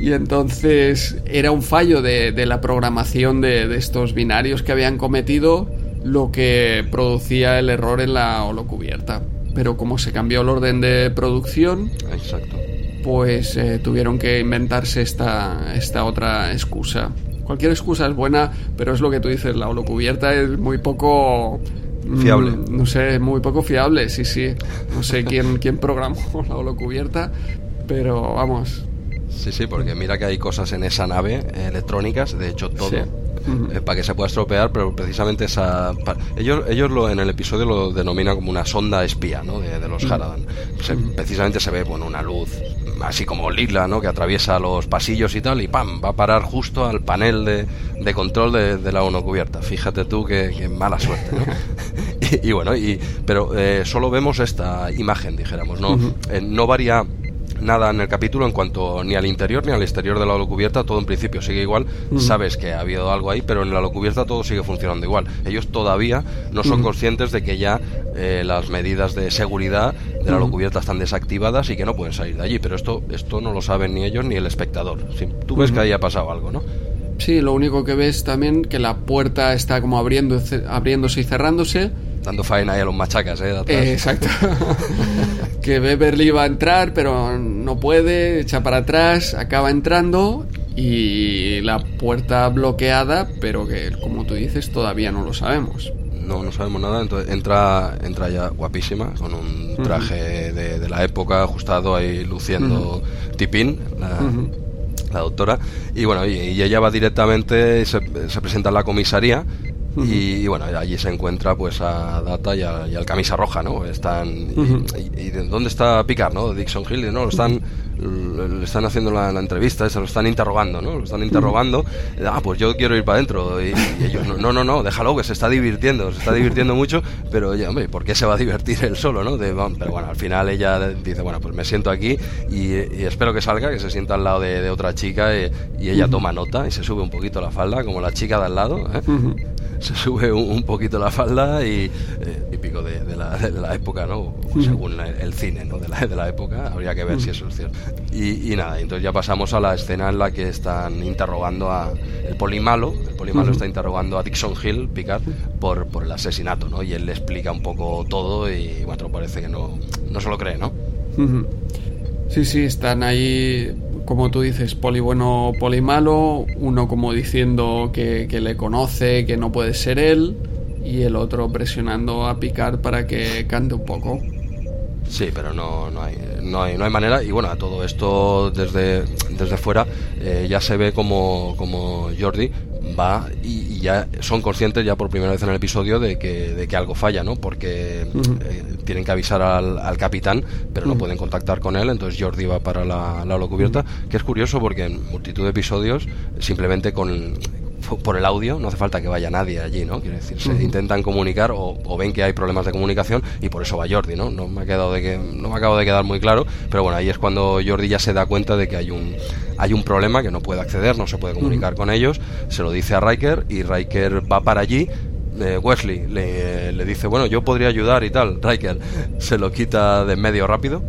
Y entonces era un fallo de, de la programación de, de estos binarios que habían cometido lo que producía el error en la holocubierta. Pero como se cambió el orden de producción, Exacto. pues eh, tuvieron que inventarse esta, esta otra excusa. Cualquier excusa es buena, pero es lo que tú dices, la holocubierta es muy poco... mm, Fiable. no sé, muy poco fiable, sí, sí. No sé quién, quién programó la holocubierta, pero vamos. Sí, sí, porque mira que hay cosas en esa nave eh, electrónicas, de hecho todo, Sí. Eh, para que se pueda estropear, pero precisamente esa... pa- ellos ellos lo, en el episodio lo denominan como una sonda espía, ¿no? De, de los Haradan. Se- precisamente se ve, bueno, una luz así como lila, ¿no? Que atraviesa los pasillos y tal, y ¡pam! Va a parar justo al panel de, de control de, de la ONU cubierta. Fíjate tú qué, mala suerte, ¿no? y, y bueno, y, pero eh, solo vemos esta imagen, dijéramos, ¿no? Eh, no varía nada en el capítulo en cuanto ni al interior ni al exterior de la holocubierta, todo en principio sigue igual. Sabes que ha habido algo ahí, pero en la holocubierta todo sigue funcionando igual. Ellos todavía no son conscientes de que ya eh, las medidas de seguridad de la holocubierta están desactivadas y que no pueden salir de allí. Pero esto, esto no lo saben ni ellos ni el espectador. Tú ves que ahí ha pasado algo, ¿no? Sí, lo único que ves también que la puerta está como abriendo, abriéndose y cerrándose. Dando faena ahí a los machacas, ¿eh? Eh, exacto. que Beverly va a entrar, pero no puede, echa para atrás, acaba entrando y la puerta bloqueada, pero que, como tú dices, todavía no lo sabemos. No, no sabemos nada, entonces entra, entra ya guapísima, con un traje de, de la época ajustado ahí luciendo tipín, la, la doctora, y bueno, y, y ella va directamente, se, se presenta en la comisaría, y, y, bueno, allí se encuentra pues a Data y, a- y al camisa roja, ¿no? Están, y, y- y de ¿dónde está Picard, no? Dixon Hill, no, lo están, le están haciendo la, la entrevista, se lo están interrogando, ¿no? Lo están interrogando, ah, pues yo quiero ir para adentro, y, ellos, no, no, no, déjalo, que se está divirtiendo, se está divirtiendo mucho, pero oye, hombre, ¿por qué se va a divertir él solo, no? De- bueno, pero bueno, al final ella dice, bueno, pues me siento aquí y, espero que salga, que se sienta al lado de, de otra chica y, y ella toma nota y se sube un poquito la falda, como la chica de al lado, ¿eh? Se sube un, un poquito la falda y eh, típico de, de la, de la época, ¿no? Según el, el cine, ¿no? De la, de la época, habría que ver si eso es cierto. Y, y nada, entonces ya pasamos a la escena en la que están interrogando a el polimalo, el polimalo está interrogando a Dixon Hill, Picard, por, por el asesinato, ¿no? Y él le explica un poco todo y bueno, parece que no, no se lo cree, ¿no? Sí, sí, están ahí, como tú dices, poli bueno, poli malo, uno como diciendo que, que le conoce, que no puede ser él, y el otro presionando a Picard para que cante un poco. Sí, pero no, no, hay, no, hay, no hay manera. Y bueno, a todo esto desde, desde fuera eh, ya se ve como, como Jordi va y, y ya son conscientes ya por primera vez en el episodio de que, de que algo falla, ¿no? Porque eh, tienen que avisar al, al capitán, pero no pueden contactar con él, entonces Jordi va para la, la holocubierta, que es curioso porque en multitud de episodios simplemente con por el audio, no hace falta que vaya nadie allí, ¿no? Quiero decir, se intentan comunicar o, o ven que hay problemas de comunicación y por eso va Jordi, ¿no? No me ha quedado de que no me acabo de quedar muy claro, pero bueno, ahí es cuando Jordi ya se da cuenta de que hay un hay un problema que no puede acceder, no se puede comunicar con ellos, se lo dice a Riker y Riker va para allí eh, Wesley le, le dice, bueno, yo podría ayudar y tal. Riker se lo quita de en medio rápido.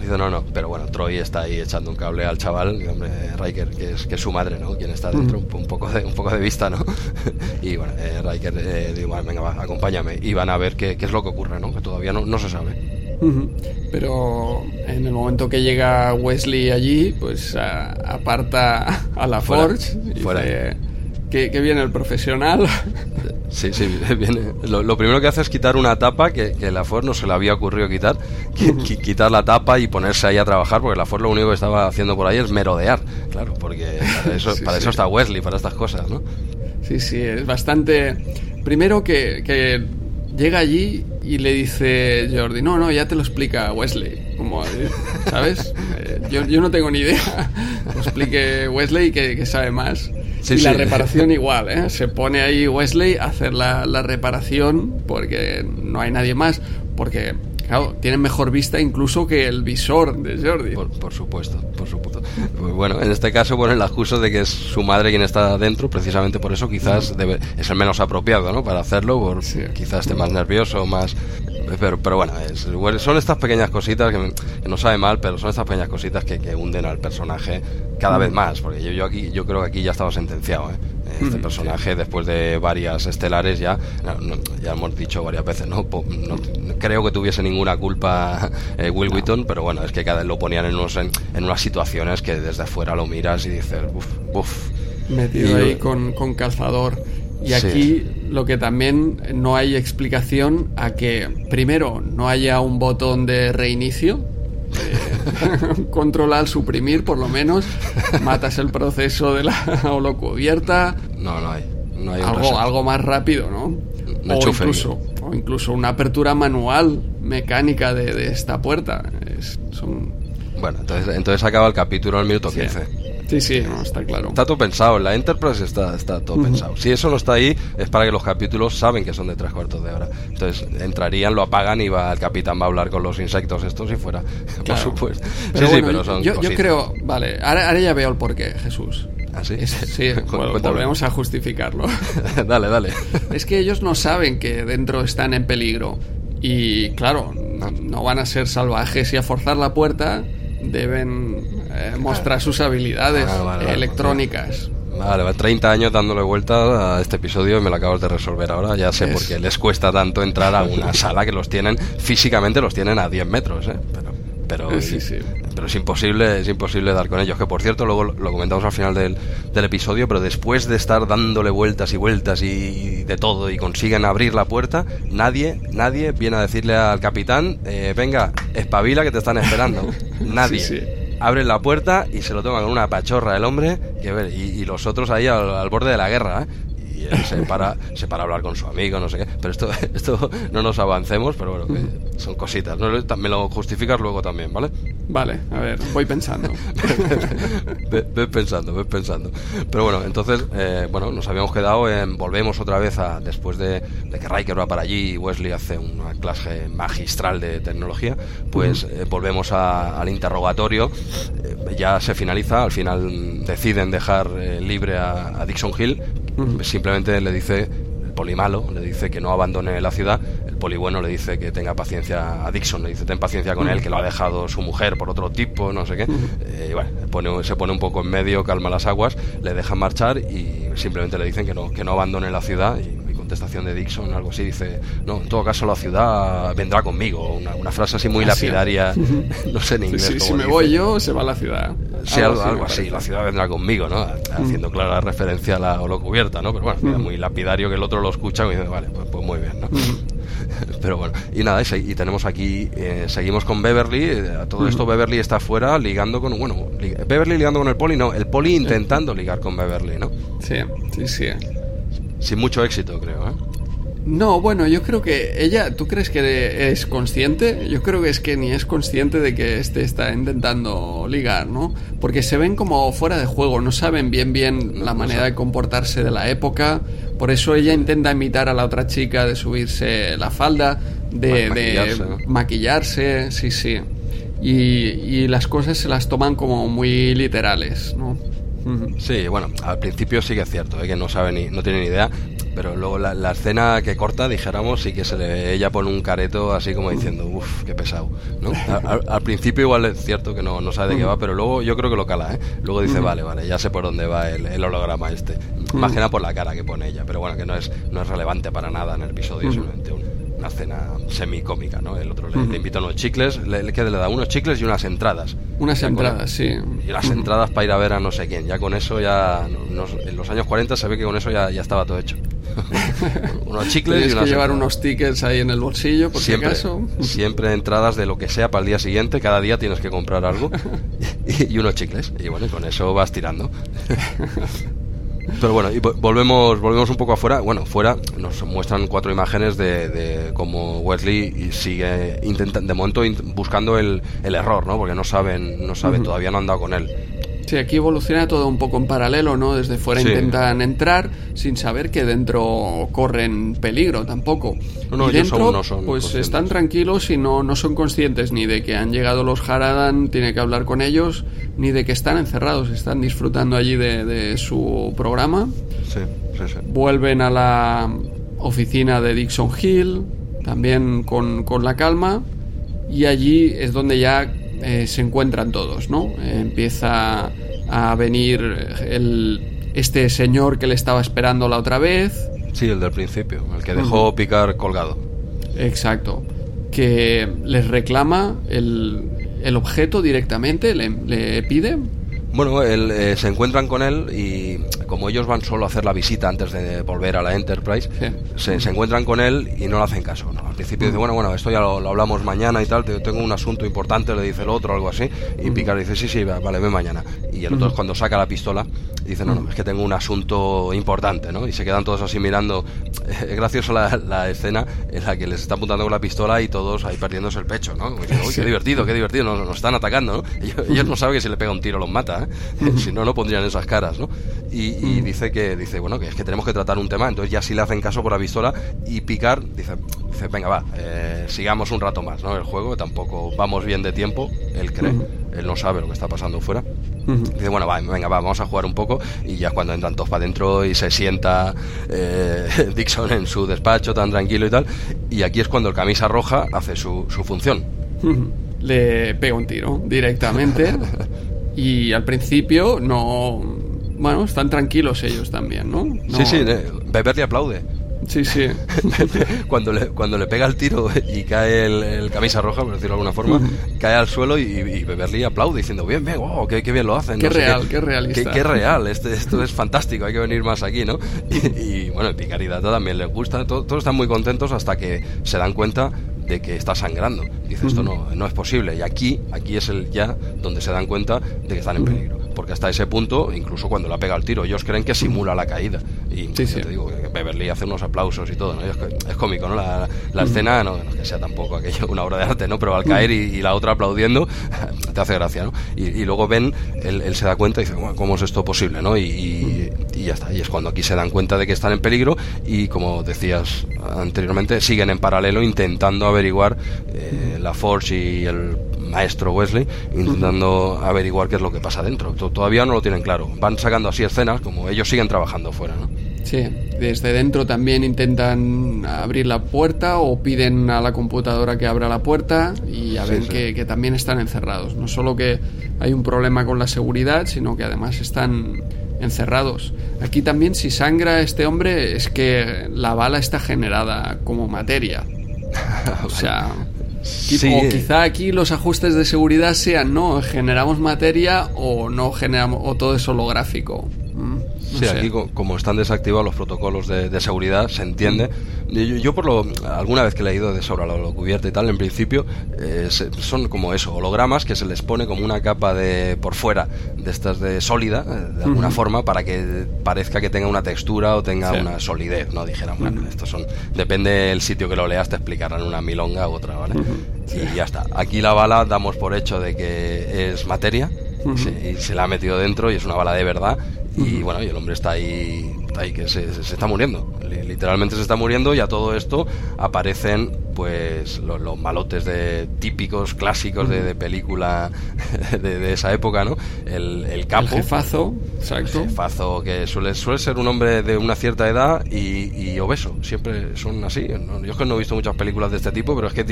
Dice, no, no, pero bueno, Troy está ahí echando un cable al chaval, hombre, Riker, que es, que es su madre, ¿no? Quien está dentro, un, un poco de, un poco de vista, ¿no? y bueno, eh, Riker eh, dice, bueno, venga, va, acompáñame. Y van a ver qué, qué es lo que ocurre, ¿no? Que todavía no, no se sabe. Pero en el momento que llega Wesley allí, pues a- aparta a la Fuera, Forge y fuera. dice que, que viene el profesional. Sí, sí, viene. Lo, lo primero que hace es quitar una tapa que, que la Ford no se le había ocurrido quitar. qui- qui- quitar la tapa y ponerse ahí a trabajar, porque la Ford lo único que estaba haciendo por ahí es merodear. Claro, porque para eso, Sí, para sí. eso está Wesley, para estas cosas, ¿no? Sí, sí, es bastante... Primero que, que llega allí y le dice Jordi, no, no, ya te lo explica Wesley. Como, ¿sabes? Eh, yo, yo no tengo ni idea. Lo explique Wesley que, que sabe más. Sí, y la sí. reparación igual, ¿eh? Se pone ahí Wesley a hacer la, la reparación porque no hay nadie más. Porque, claro, tienen mejor vista incluso que el visor de Jordi. Por, por supuesto, por supuesto. Pues bueno, en este caso ponen la excusa de que es su madre quien está dentro, precisamente por eso quizás debe, es el menos apropiado, ¿no? Para hacerlo, por, quizás esté más nervioso, más... Pero, pero bueno, son estas pequeñas cositas que, no sabe mal, pero son estas pequeñas cositas que, hunden al personaje cada vez más, porque yo, yo, aquí, yo creo que aquí ya estaba sentenciado, ¿eh? este personaje después de varias estelares ya ya hemos dicho varias veces no, no creo que tuviese ninguna culpa eh, Will Wheaton pero bueno es que cada lo ponían en, unos, en, unas situaciones que desde fuera lo miras y dices uff uff metido ahí con, con calzador y aquí lo que también no hay explicación a que primero no haya un botón de reinicio controlar, suprimir, por lo menos. Matas el proceso de la holocubierta. No, no hay. No hay algo, algo más rápido, ¿no? o, incluso, o incluso una apertura manual mecánica de, esta puerta. son... Bueno, entonces, entonces acaba el capítulo al minuto 15. Sí, sí, está claro. Está todo pensado, la Enterprise está, está todo pensado. Si eso no está ahí, es para que los capítulos saben que son de tres cuartos de hora. Entonces entrarían, lo apagan y va el capitán va a hablar con los insectos estos y fuera. Por supuesto. sí, sí, pero son yo, yo, creo, vale, ahora, ya veo el porqué, Jesús. ¿Ah, sí? sí, volvemos a justificarlo. dale, dale. Es que ellos no saben que dentro están en peligro. Y claro, no van a ser salvajes y a forzar la puerta deben eh, mostrar sus habilidades ah, electrónicas. Vale, va 30 años dándole vuelta a este episodio y me lo acabas de resolver ahora. Ya sé por qué les cuesta tanto entrar a una sala que los tienen, físicamente los tienen a 10 metros, ¿eh? Pero, pero, sí, sí. pero es imposible, es imposible dar con ellos. Que por cierto, luego lo comentamos al final del, del episodio, pero después de estar dándole vueltas y vueltas y, de todo y consiguen abrir la puerta, nadie, nadie viene a decirle al capitán, eh, venga, espabila que te están esperando. Nadie abre la puerta y se lo toma con una pachorra el hombre que ver, y, los otros ahí al, borde de la guerra. ¿eh? Y él se para, se para a hablar con su amigo, no sé qué. Pero esto, esto no nos avancemos, pero bueno, que son cositas. ¿no? Me lo justificas luego también, ¿vale? Vale, a ver, voy pensando. ve, pensando, ve pensando. Pero bueno, entonces, eh, bueno, nos habíamos quedado en. Volvemos otra vez a. Después de, que Riker va para allí y Wesley hace una clase magistral de tecnología, pues eh, volvemos al interrogatorio. Eh, ya se finaliza, al final deciden dejar libre a, Dixon Hill. Simplemente le dice poli malo le dice que no abandone la ciudad, el poli bueno le dice que tenga paciencia a Dixon, le dice ten paciencia con él, que lo ha dejado su mujer por otro tipo, no sé qué. Eh, y bueno, se pone un poco en medio, calma las aguas, le dejan marchar y simplemente le dicen que no, que no abandone la ciudad y contestación de Dixon, algo así, dice, no, en todo caso la ciudad vendrá conmigo, una, frase así muy ah, lapidaria, no sé en inglés. si me voy yo, se va la ciudad. Sí, algo, así, la ciudad vendrá conmigo, ¿no? Haciendo clara referencia a la holocubierta, ¿no? Pero bueno, muy lapidario que el otro lo escucha y dice, vale, pues, pues muy bien, ¿no? Pero bueno, y nada, y, tenemos aquí, eh, seguimos con Beverly, eh, a todo esto Beverly está afuera ligando con, bueno, Beverly ligando con el Poli, no, el Poli intentando ligar con Beverly, ¿no? Sí, sí, sí sin mucho éxito, creo. ¿eh? No, bueno, yo creo que ella, ¿tú crees que es consciente? Yo creo que es que ni es consciente de que este está intentando ligar, ¿no? Porque se ven como fuera de juego, no saben bien bien la manera de comportarse de la época, por eso ella intenta imitar a la otra chica de subirse la falda, de maquillarse, de maquillarse sí, sí. Y, y las cosas se las toman como muy literales, ¿no? Sí, bueno, al principio sí que es cierto, ¿eh? que no sabe ni, no tiene ni idea, pero luego la, escena que corta, dijéramos, sí que se le, ella pone un careto así como diciendo, uff, qué pesado, ¿no? Al, principio igual es cierto que no, no sabe de qué va, pero luego yo creo que lo cala, ¿eh? Luego dice, vale, vale, ya sé por dónde va el, holograma este. Más por la cara que pone ella, pero bueno, que no es, no es relevante para nada en el episodio, simplemente un una cena semicómica, ¿no? El otro le, invita unos chicles, le, que le da unos chicles y unas entradas. Unas entradas, sí. Y las entradas para ir a ver a no sé quién. Ya con eso, ya en los años 40 se ve que con eso ya, ya estaba todo hecho. unos chicles Tienes y que llevar unos tickets ahí en el bolsillo, por siempre, si acaso. Siempre entradas de lo que sea para el día siguiente. Cada día tienes que comprar algo y, y unos chicles. Y bueno, con eso vas tirando. Pero bueno, y volvemos, volvemos un poco afuera. Bueno, fuera nos muestran cuatro imágenes de, de cómo Wesley sigue intentando, de momento buscando el, el, error, ¿no? Porque no saben, no saben, todavía no han dado con él. Sí, aquí evoluciona todo un poco en paralelo, ¿no? Desde fuera Sí. intentan entrar sin saber que dentro corren peligro tampoco. No, no, y ellos dentro, aún no son pues están tranquilos y no, no son conscientes ni de que han llegado los Haradan, tiene que hablar con ellos, ni de que están encerrados, están disfrutando allí de, de su programa. Sí, sí, sí. Vuelven a la oficina de Dixon Hill, también con, con la calma, y allí es donde ya eh, se encuentran todos, ¿no? Empieza a venir el, este señor que le estaba esperando la otra vez, Sí, el del principio, el que dejó picar colgado. exacto, que les reclama el, el objeto directamente, le, le pide. Bueno, él, eh, se encuentran con él y como ellos van solo a hacer la visita antes de volver a la Enterprise, Sí. se, se encuentran con él y no le hacen caso. ¿no? Al principio dice, bueno, bueno, esto ya lo, lo hablamos mañana y tal, te- tengo un asunto importante, le dice el otro, algo así, y Picard dice, sí, sí, va- vale, ve mañana. Y el otro es cuando saca la pistola, dice, no, no, es que tengo un asunto importante, ¿no? Y se quedan todos así mirando. Es gracioso la, la escena en la que les está apuntando con la pistola y todos ahí perdiéndose el pecho, ¿no? Uy, qué divertido, qué divertido, nos, nos están atacando, ¿no? Ellos, ellos no saben que si le pega un tiro los mata, ¿eh? si no, no pondrían esas caras, ¿no? Y, y dice que, dice, bueno, que es que tenemos que tratar un tema, entonces ya sí le hacen caso por la pistola y Picard dice, dice venga, va, eh, sigamos un rato más, ¿no? El juego, tampoco vamos bien de tiempo, él cree, él no sabe lo que está pasando fuera. Dice, bueno, va, venga, va, vamos a jugar un poco. Y ya cuando entran todos para adentro y se sienta eh, Dixon en su despacho tan tranquilo y tal. Y aquí es cuando el camisa roja hace su, su función. le pega un tiro directamente y al principio no bueno están tranquilos ellos también no, No- Sí, sí, eh, Beverly aplaude. sí sí cuando, le, cuando le pega el tiro y cae el, el camisa roja, por decirlo de alguna forma, cae al suelo y, y Beverly aplaude diciendo, bien, bien, wow, qué, qué bien lo hacen. Qué no real, qué realista. Qué, qué real, este, esto es fantástico, hay que venir más aquí, ¿no? Y, y, bueno, Data también les gusta, to- todos están muy contentos hasta que se dan cuenta de que está sangrando. Dice, esto no, no es posible. Y aquí, aquí es el ya donde se dan cuenta de que están en peligro. Porque hasta ese punto, incluso cuando la pega el tiro, ellos creen que simula la caída. Y Sí, te digo, que Beverly hace unos aplausos y todo, ¿no? Es, cómico, ¿no? La, la escena, no, no es que sea tampoco aquello una obra de arte, ¿no? Pero al caer y, y la otra aplaudiendo, te hace gracia, ¿no? Y, y luego ven, él, él se da cuenta y dice, "Bueno, ¿cómo es esto posible, no? Y ya está. Y es cuando aquí se dan cuenta de que están en peligro y, como decías anteriormente, siguen en paralelo intentando averiguar eh, la Forge y el maestro Wesley intentando averiguar qué es lo que pasa dentro. To- Todavía no lo tienen claro. Van sacando así escenas como ellos siguen trabajando fuera, ¿no? sí desde dentro también intentan abrir la puerta o piden a la computadora que abra la puerta y ya Sí, sí. Que, que también están encerrados no solo que hay un problema con la seguridad sino que además están encerrados aquí también si sangra este hombre es que la bala está generada como materia O sea, Sí. o quizá aquí los ajustes de seguridad sean, no, generamos materia o no generamos, o todo es holográfico. Mm, Sí, sé. aquí co- como están desactivados los protocolos de, de seguridad, se entiende. Yo, yo por lo alguna vez que he leído de sobre lo, lo cubierto y tal, en principio eh, se- son como eso, hologramas que se les pone como una capa de por fuera de estas de sólida, eh, de alguna forma, para que parezca que tenga una textura o tenga Sí. una solidez, ¿no? Dijeran, bueno, estos son, depende del sitio que lo leas, te explicarán una milonga u otra, ¿vale? Y ya está. Aquí la bala damos por hecho de que es materia, se- y se la ha metido dentro y es una bala de verdad. Y bueno, y el hombre está ahí, ahí que se, se- se está muriendo. Li- Literalmente se está muriendo y a todo esto aparecen pues lo- los, malotes de típicos, clásicos de, de película de, de esa época, ¿no? El, el El capo. jefazo, el exacto. jefazo que suele, suele ser un hombre de una cierta edad y, y obeso. Siempre son así. ¿no? Yo es que no he visto muchas películas de este tipo, pero es que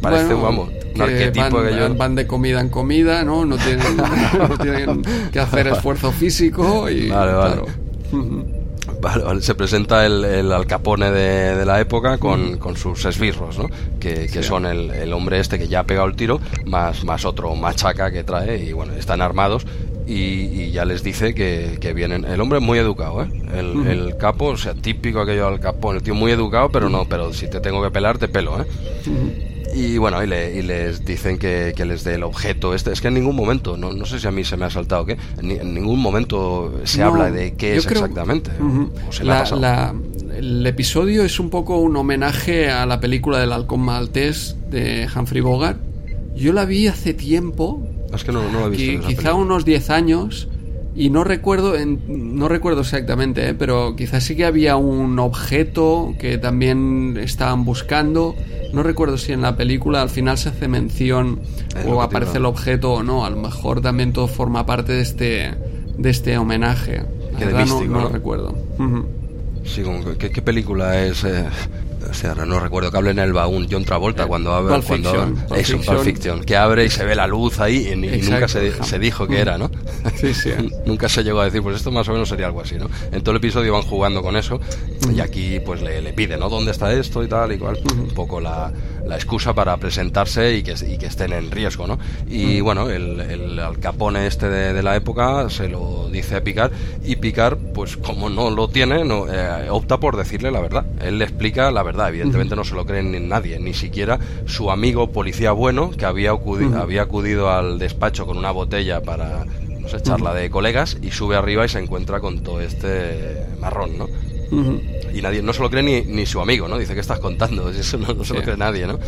parece, Bueno, vamos, un que arquetipo van, que yo... van de comida en comida, ¿no? No tienen, no tienen que hacer esfuerzo físico y Vale, vale. claro. Ujú. Vale, vale, Se presenta el, el alcapone de, de la época con, con sus esbirros, ¿no? Que, que son el, el hombre este que ya ha pegado el tiro, más, más otro machaca que trae, y bueno, están armados. Y, y ya les dice que, que vienen. El hombre es muy educado, ¿eh? El, el capo, o sea, típico aquello del capón. El tío muy educado, pero no, pero si te tengo que pelar, te pelo, ¿eh? Y bueno, y, le- y les dicen que, que les dé el objeto este. Es que en ningún momento, no, no sé si a mí se me ha saltado o qué, en, ni- en ningún momento se No, habla de qué es creo- exactamente. O se La- la- el episodio es un poco un homenaje a la película del halcón maltés de Humphrey Bogart. Yo la vi hace tiempo, Es que no, no lo he visto. quizá película. unos 10 años, y no recuerdo, no recuerdo exactamente, ¿eh? pero quizás sí que había un objeto que también estaban buscando. No recuerdo si en la película al final se hace mención o aparece el objeto o no. A lo mejor también todo forma parte de este, de este homenaje. no, lo recuerdo. Sí, ¿qué, ¿qué, película es? Eh, o sea, no recuerdo que hable en el baúl John Travolta eh, cuando abre cuando es un Pulp Fiction que abre y se ve la luz ahí y, nunca se, se, dijo que era, ¿no? Sí, sí. nunca se llegó a decir, pues esto más o menos sería algo así, ¿no? En todo el episodio van jugando con eso y aquí pues le, le pide, ¿no? ¿Dónde está esto y tal y cual? Un poco la, la excusa para presentarse y que, y que estén en riesgo, ¿no? Y bueno, el, el alcapone este de, la época se lo dice a Picard y Picard, pues como no lo tiene, no, eh, opta por decirle la verdad. Él le explica la verdad, evidentemente no se lo cree ni nadie, ni siquiera su amigo policía bueno que había acudido, había acudido al despacho con una botella para no sé, charla de colegas y sube arriba y se encuentra con todo este marrón, ¿no? Y nadie, no se lo cree ni, ni, su amigo, ¿no? Dice, que estás contando? Eso no, se lo cree nadie, ¿no?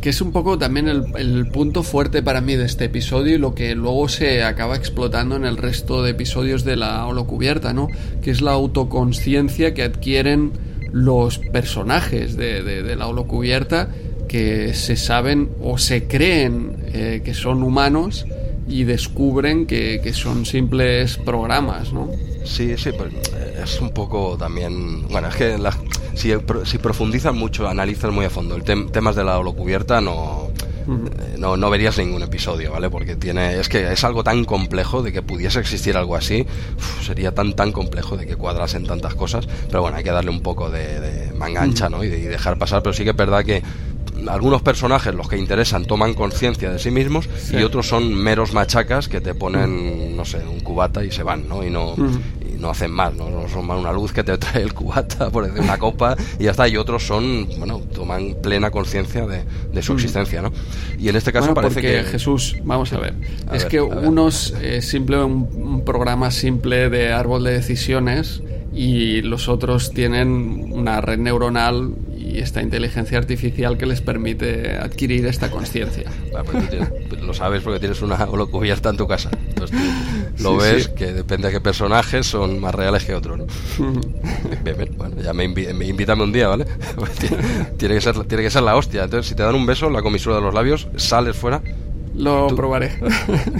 que es un poco también el, el, punto fuerte para mí de este episodio y lo que luego se acaba explotando en el resto de episodios de la holocubierta, ¿no? Que es la autoconsciencia que adquieren los personajes de, de, la holocubierta que se saben o se creen eh, que son humanos y descubren que, que son simples programas, ¿no? Sí, sí, pues eh, es un poco también. Bueno, es que si, si, profundizan mucho, analizan muy a fondo el temas de la holocubierta, no, no, no verías ningún episodio, ¿vale? Porque tiene. Es que es algo tan complejo de que pudiese existir algo así, sería tan, tan complejo de que cuadrasen tantas cosas. Pero bueno, hay que darle un poco de, de mangancha, ¿no? Y, y dejar pasar. Pero sí que es verdad que algunos personajes, los que interesan, toman conciencia de sí mismos y otros son meros machacas que te ponen, no sé, un cubata y se van, ¿no? Y no, no hacen más, ¿no? son una luz que te trae el cubata, por decir una copa y ya está. Y otros son, bueno, toman plena conciencia de, de, su existencia, ¿no? Y en este caso parece que... Jesús, vamos a ver, es que unos es simple un programa simple de árbol de decisiones y los otros tienen una red neuronal y esta inteligencia artificial que les permite adquirir esta conciencia. Pues lo sabes porque tienes una cubierta en tu casa. Entonces lo ves que depende de qué personajes son más reales que otros. Bueno, ya me, invítame un día, ¿vale? tiene, que ser, tiene que ser la hostia. Entonces, si te dan un beso la comisura de los labios, sales fuera. Lo probaré.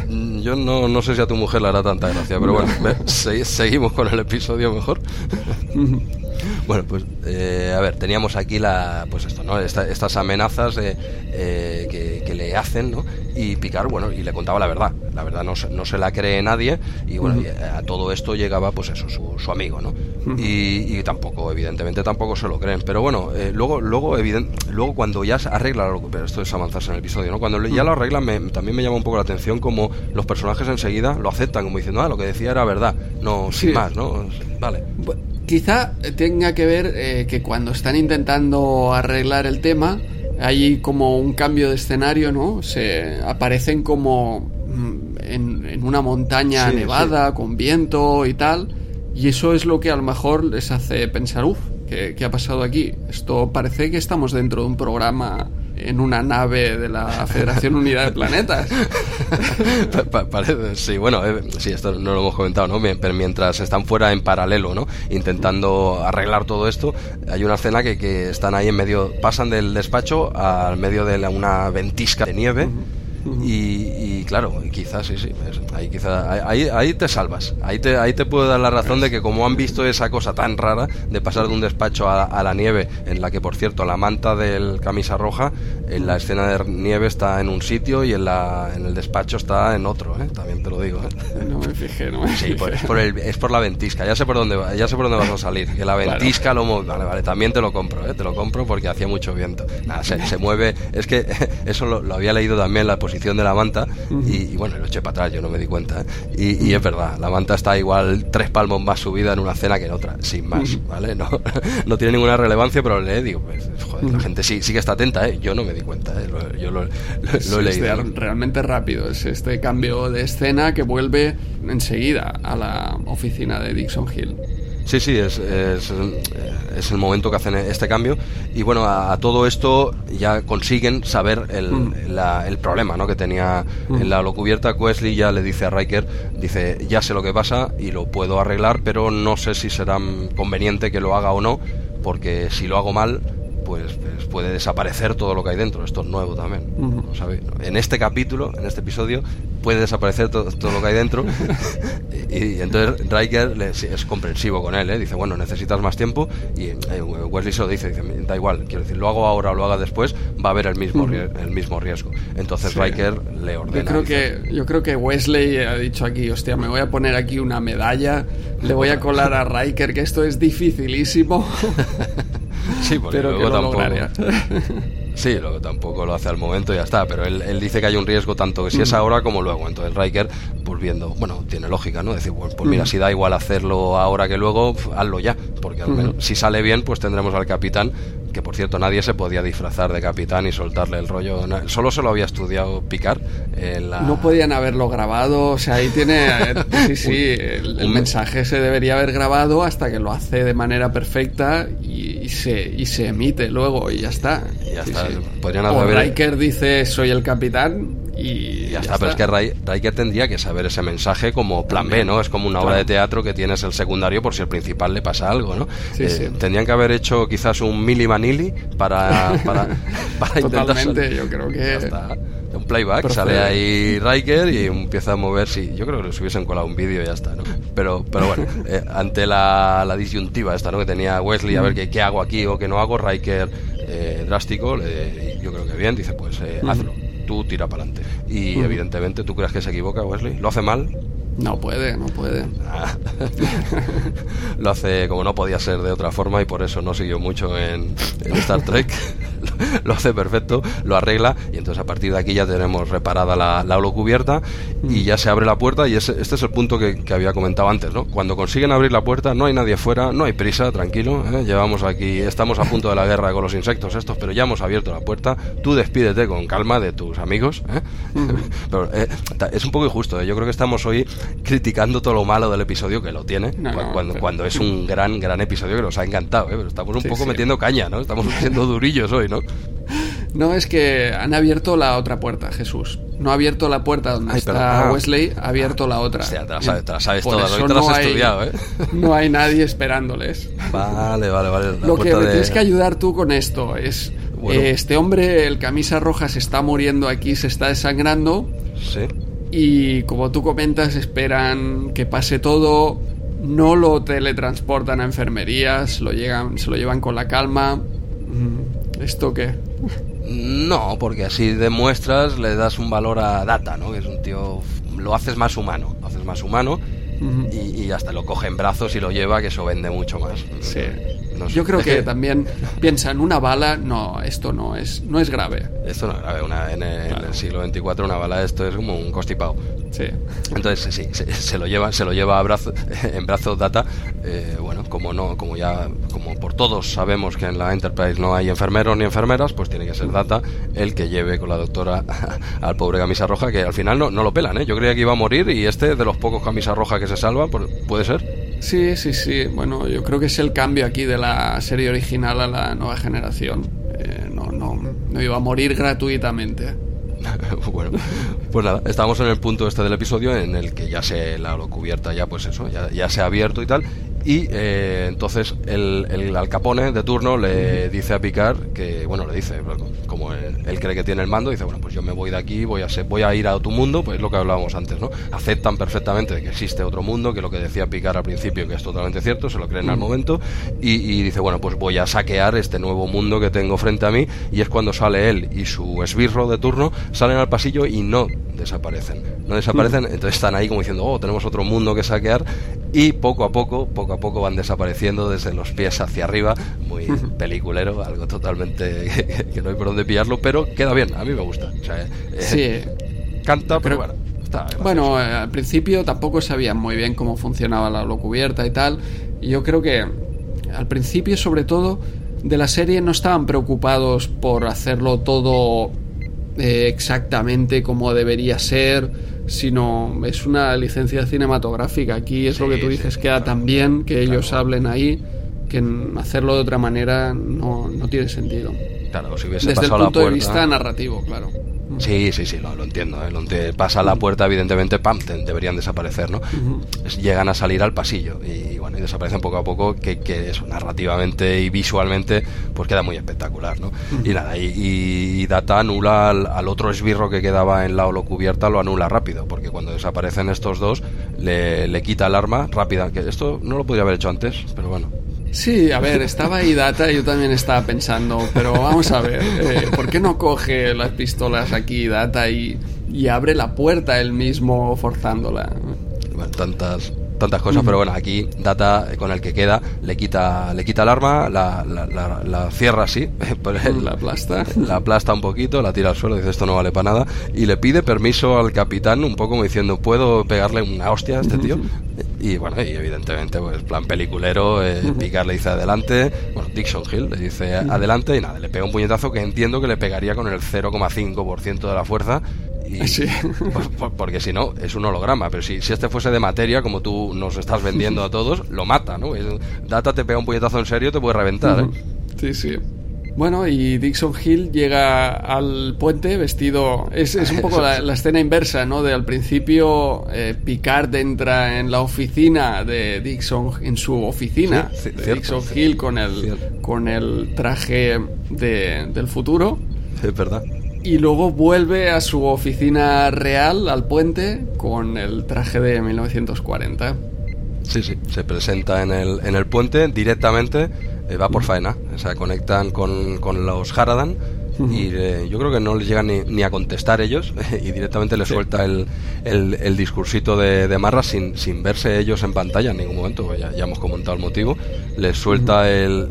Mm, yo no, no sé si a tu mujer le hará tanta gracia, pero bueno, seguimos con el episodio mejor. Bueno, pues eh, a ver, teníamos aquí la, pues esto, ¿no? estas amenazas eh, que, que, le hacen, ¿no? y Picard, bueno, y le contaba la verdad. La verdad no, no se la cree nadie y bueno, a todo esto llegaba pues eso, su, amigo, ¿no? y, tampoco, evidentemente tampoco se lo creen. Pero bueno, eh, luego, luego, luego cuando ya se arregla, pero esto es avanzarse en el episodio, ¿no? Cuando ya lo arreglan también me llama un poco la atención como los personajes enseguida lo aceptan, como diciendo, ah, lo que decía era verdad, no, sin más, ¿no? Vale. Quizá tenga que ver eh, que cuando están intentando arreglar el tema, hay como un cambio de escenario, ¿no? Se aparecen como mm, en, una montaña nevada, con viento y tal. Y eso es lo que a lo mejor les hace pensar, uff, ¿qué, ¿qué, ha pasado aquí? Esto parece que estamos dentro de un programa en una nave de la Federación Unidad de Planetas. sí, bueno, eh, sí, esto no lo hemos comentado, ¿no? Pero mientras están fuera en paralelo, ¿no? Intentando arreglar todo esto, hay una escena que, que están ahí en medio, pasan del despacho al medio de una ventisca de nieve. Y, claro, quizás sí, sí, ahí, quizá, ahí, ahí te salvas. Ahí te, ahí te puedo dar la razón de que como han visto esa cosa tan rara de pasar de un despacho a, la nieve, en la que por cierto la manta del camisa roja, en la escena de nieve está en un sitio y en, la, en el despacho está en otro, ¿eh? también te lo digo. ¿eh? No me fijé, no me Sí, pues es, por el, es por la ventisca, ya sé por dónde, ya sé por dónde vas a salir. Que la ventisca lo mueve, vale, vale, también te lo compro, ¿eh? te lo compro porque hacía mucho viento. Nada, se, se mueve, es que eso lo, lo había leído también la posición de la manta y, bueno, lo eché para atrás, yo no me di cuenta. ¿eh? Y, es verdad, la manta está igual tres palmos más subida en una cena que en otra, sin más, ¿vale? No, no tiene ninguna relevancia, pero le digo, pues, joder, la gente sí, sí que está atenta, ¿eh? Yo no me di cuenta, ¿eh? yo lo, he leído. realmente rápido, es este cambio de escena que vuelve enseguida a la oficina de Dixon Hill. Sí, sí, es, es, es, el momento que hacen este cambio. Y bueno, a, todo esto ya consiguen saber el, mm. el problema ¿no? que tenía mm. en la locubierta. Wesley ya le dice a Riker, dice, ya sé lo que pasa y lo puedo arreglar, pero no sé si será conveniente que lo haga o no, porque si lo hago mal, pues, pues, puede desaparecer todo lo que hay dentro. Esto es nuevo también. En este capítulo, en este episodio, puede desaparecer todo, lo que hay dentro. y, entonces Riker es comprensivo con él, ¿eh? dice, bueno, necesitas más tiempo. Y eh, Wesley se lo dice, dice, da igual, quiero decir, lo hago ahora o lo haga después, va a haber el mismo, el mismo riesgo. Entonces Riker le ordena. Yo creo, que, yo creo que Wesley ha dicho aquí, hostia, me voy a poner aquí una medalla, le voy a colar a Riker, que esto es dificilísimo. sí, porque pero luego tampoco... Sí, lo, tampoco lo hace al momento y ya está, pero él, dice que hay un riesgo tanto que si es ahora como luego. Entonces Riker, pues viendo, bueno, tiene lógica, ¿no? Decir, pues, pues mira, si da igual hacerlo ahora que luego, hazlo ya, porque al menos si sale bien, pues tendremos al capitán que por cierto nadie se podía disfrazar de capitán y soltarle el rollo. Solo se lo había estudiado Picar. No podían haberlo grabado, o sea, ahí tiene... sí, sí, el, mensaje se debería haber grabado hasta que lo hace de manera perfecta y, se, y se emite luego y ya está. ya está. o Riker dice soy el capitán y ya, está, pero es que Riker tendría que saber ese mensaje como plan B, ¿no? Es como una obra de teatro que tienes el secundario por si el principal le pasa algo, ¿no? Eh, tendrían que haber hecho quizás un Mili Vanilli para, para, para Totalmente, yo creo que... Un playback, sale ahí Riker y empieza a mover, sí, yo creo que les hubiesen colado un vídeo y ya está, ¿no? Pero, pero bueno, eh, ante la, la, disyuntiva esta, ¿no? Que tenía Wesley, a ver qué, qué hago aquí o qué no hago, Riker eh, drástico, yo creo que bien, dice, pues hazlo tú tira para adelante. Y evidentemente, ¿tú crees que se equivoca, Wesley? ¿Lo hace mal? No puede, no puede. Ah. lo hace como no podía ser de otra forma y por eso no siguió mucho en, Star Trek. lo hace perfecto, lo arregla y entonces a partir de aquí ya tenemos reparada la, la cubierta y ya se abre la puerta y este es el punto que, había comentado antes, ¿no? Cuando consiguen abrir la puerta no hay nadie fuera, no hay prisa, tranquilo, ¿eh? llevamos aquí, estamos a punto de la guerra con los insectos estos, pero ya hemos abierto la puerta, tú despídete con calma de tus amigos, ¿eh? pero, eh, es un poco injusto, yo creo que estamos hoy criticando todo lo malo del episodio que lo tiene, cuando, cuando es un gran, gran episodio que nos ha encantado, ¿eh? pero estamos un poco metiendo caña, ¿no? Estamos siendo durillos hoy, ¿no? No, es que han abierto la otra puerta, Jesús. No ha abierto la puerta donde está ah. Wesley, ha abierto la otra. te la sabes, todas, te has estudiado, ¿eh? No hay nadie esperándoles. Vale, vale, vale. Lo que me tienes que ayudar tú con esto es... Eh, este hombre, el camisa roja, se está muriendo aquí, se está desangrando. Sí y como tú comentas, esperan que pase todo, no lo teletransportan a enfermerías, lo llegan, se lo llevan con la calma. ¿Esto qué? No, porque así demuestras, le das un valor a Data, ¿no? Que es un tío, lo haces más humano, lo haces más humano y, y, hasta lo coge en brazos y lo lleva, que eso vende mucho más. Sí. Yo creo que, también piensa en una bala, no, esto no es, no es grave. Esto no es grave, una, en, el, siglo XXIV una bala esto es como un constipado. Sí. Entonces sí, se, lo lleva, se lo lleva a brazo, en brazos Data, eh, bueno, como no, como ya, como por todos sabemos que en la Enterprise no hay enfermeros ni enfermeras, pues tiene que ser Data el que lleve con la doctora al pobre camisa roja, que al final no, no lo pelan, ¿eh? Yo creía que iba a morir y este de los pocos camisa roja que se salva, puede ser. Sí, sí, sí. Bueno, yo creo que es el cambio aquí de la serie original a la nueva generación. Eh, no, no, no iba a morir gratuitamente. bueno, pues nada, estamos en el punto este del episodio en el que ya se la cubierta ya pues eso, ya, ya se ha abierto y tal y eh, entonces el, el Al Capone de turno le dice a Picard que, bueno, le dice, como él, cree que tiene el mando, dice, bueno, pues yo me voy de aquí, voy a, ser, voy a ir a tu mundo, pues es lo que hablábamos antes, ¿no? Aceptan perfectamente que existe otro mundo, que lo que decía Picard al principio, que es totalmente cierto, se lo creen al momento, y, y, dice, bueno, pues voy a saquear este nuevo mundo que tengo frente a mí, y es cuando sale él y su esbirro de turno, salen al pasillo y no desaparecen. No desaparecen, entonces están ahí como diciendo, oh, tenemos otro mundo que saquear, y poco a poco, poco a poco van desapareciendo desde los pies hacia arriba, muy peliculero, algo totalmente que, no hay por dónde pillarlo, pero queda bien, a mí me gusta. Eh, sí. Canta, pero, bueno. Está bueno, eh, al principio tampoco sabían muy bien cómo funcionaba la cubierta y tal. Y yo creo que al principio, sobre todo, de la serie no estaban preocupados por hacerlo todo eh, exactamente como debería ser, sino es una licencia cinematográfica. Aquí es lo que tú dices, queda tan bien que ellos hablen ahí que hacerlo de otra manera no, no tiene sentido. Claro, si hubiese Desde el punto la de vista narrativo, claro. Sí, sí, sí, lo, lo entiendo. ¿eh? Lo ente- pasa la puerta, evidentemente, pam, deberían desaparecer, ¿no? Llegan a salir al pasillo y, y desaparecen poco a poco, que, que eso, narrativamente y visualmente, pues queda muy espectacular, ¿no? Y nada, y, y Data anula al, al otro esbirro que quedaba en la holocubierta, lo anula rápido, porque cuando desaparecen estos dos, le, le quita el arma rápida, que esto no lo podría haber hecho antes, pero bueno. Sí, a ver, estaba ahí Data y yo también estaba pensando, pero vamos a ver, eh, ¿por qué no coge las pistolas aquí Data y, y abre la puerta él mismo forzándola? bueno, tantas tantas cosas, pero bueno, aquí Data eh, con el que queda le quita le quita el arma, la, la, la- la cierra así, La aplasta. la aplasta un poquito, la tira al suelo, dice esto no vale para nada y le pide permiso al capitán un poco como diciendo, ¿puedo pegarle una hostia a este tío? Y bueno, y evidentemente, pues plan peliculero, eh, Picard le dice adelante, bueno, Dixon Hill le dice adelante y nada, le pega un puñetazo que entiendo que le pegaría con el 0,5% de la fuerza. Y, Sí. por- por- porque si no, es un holograma. Pero si, si este fuese de materia, como tú nos estás vendiendo a todos, lo mata, ¿no? Data te pega un puñetazo en serio, te puede reventar, ¿eh? Sí, sí. Bueno, y Dixon Hill llega al puente vestido. Es, es un poco la, la escena inversa, ¿no? De al principio eh, Picard entra en la oficina de Dixon, en su oficina Sí, sí, de cierto, Dixon. Hill con el, Cierto. con el traje de- del futuro. Es verdad. Y luego vuelve a su oficina real, al puente, con el traje de 1940. Sí, sí, se presenta en el, en el puente directamente, eh, va por faena, o sea, conectan con, con los Haradan y eh, yo creo que no les llegan ni, ni a contestar ellos y directamente les suelta el, el, el discursito de, de Marra sin, sin verse ellos en pantalla en ningún momento, ya, ya hemos comentado el motivo, les suelta el,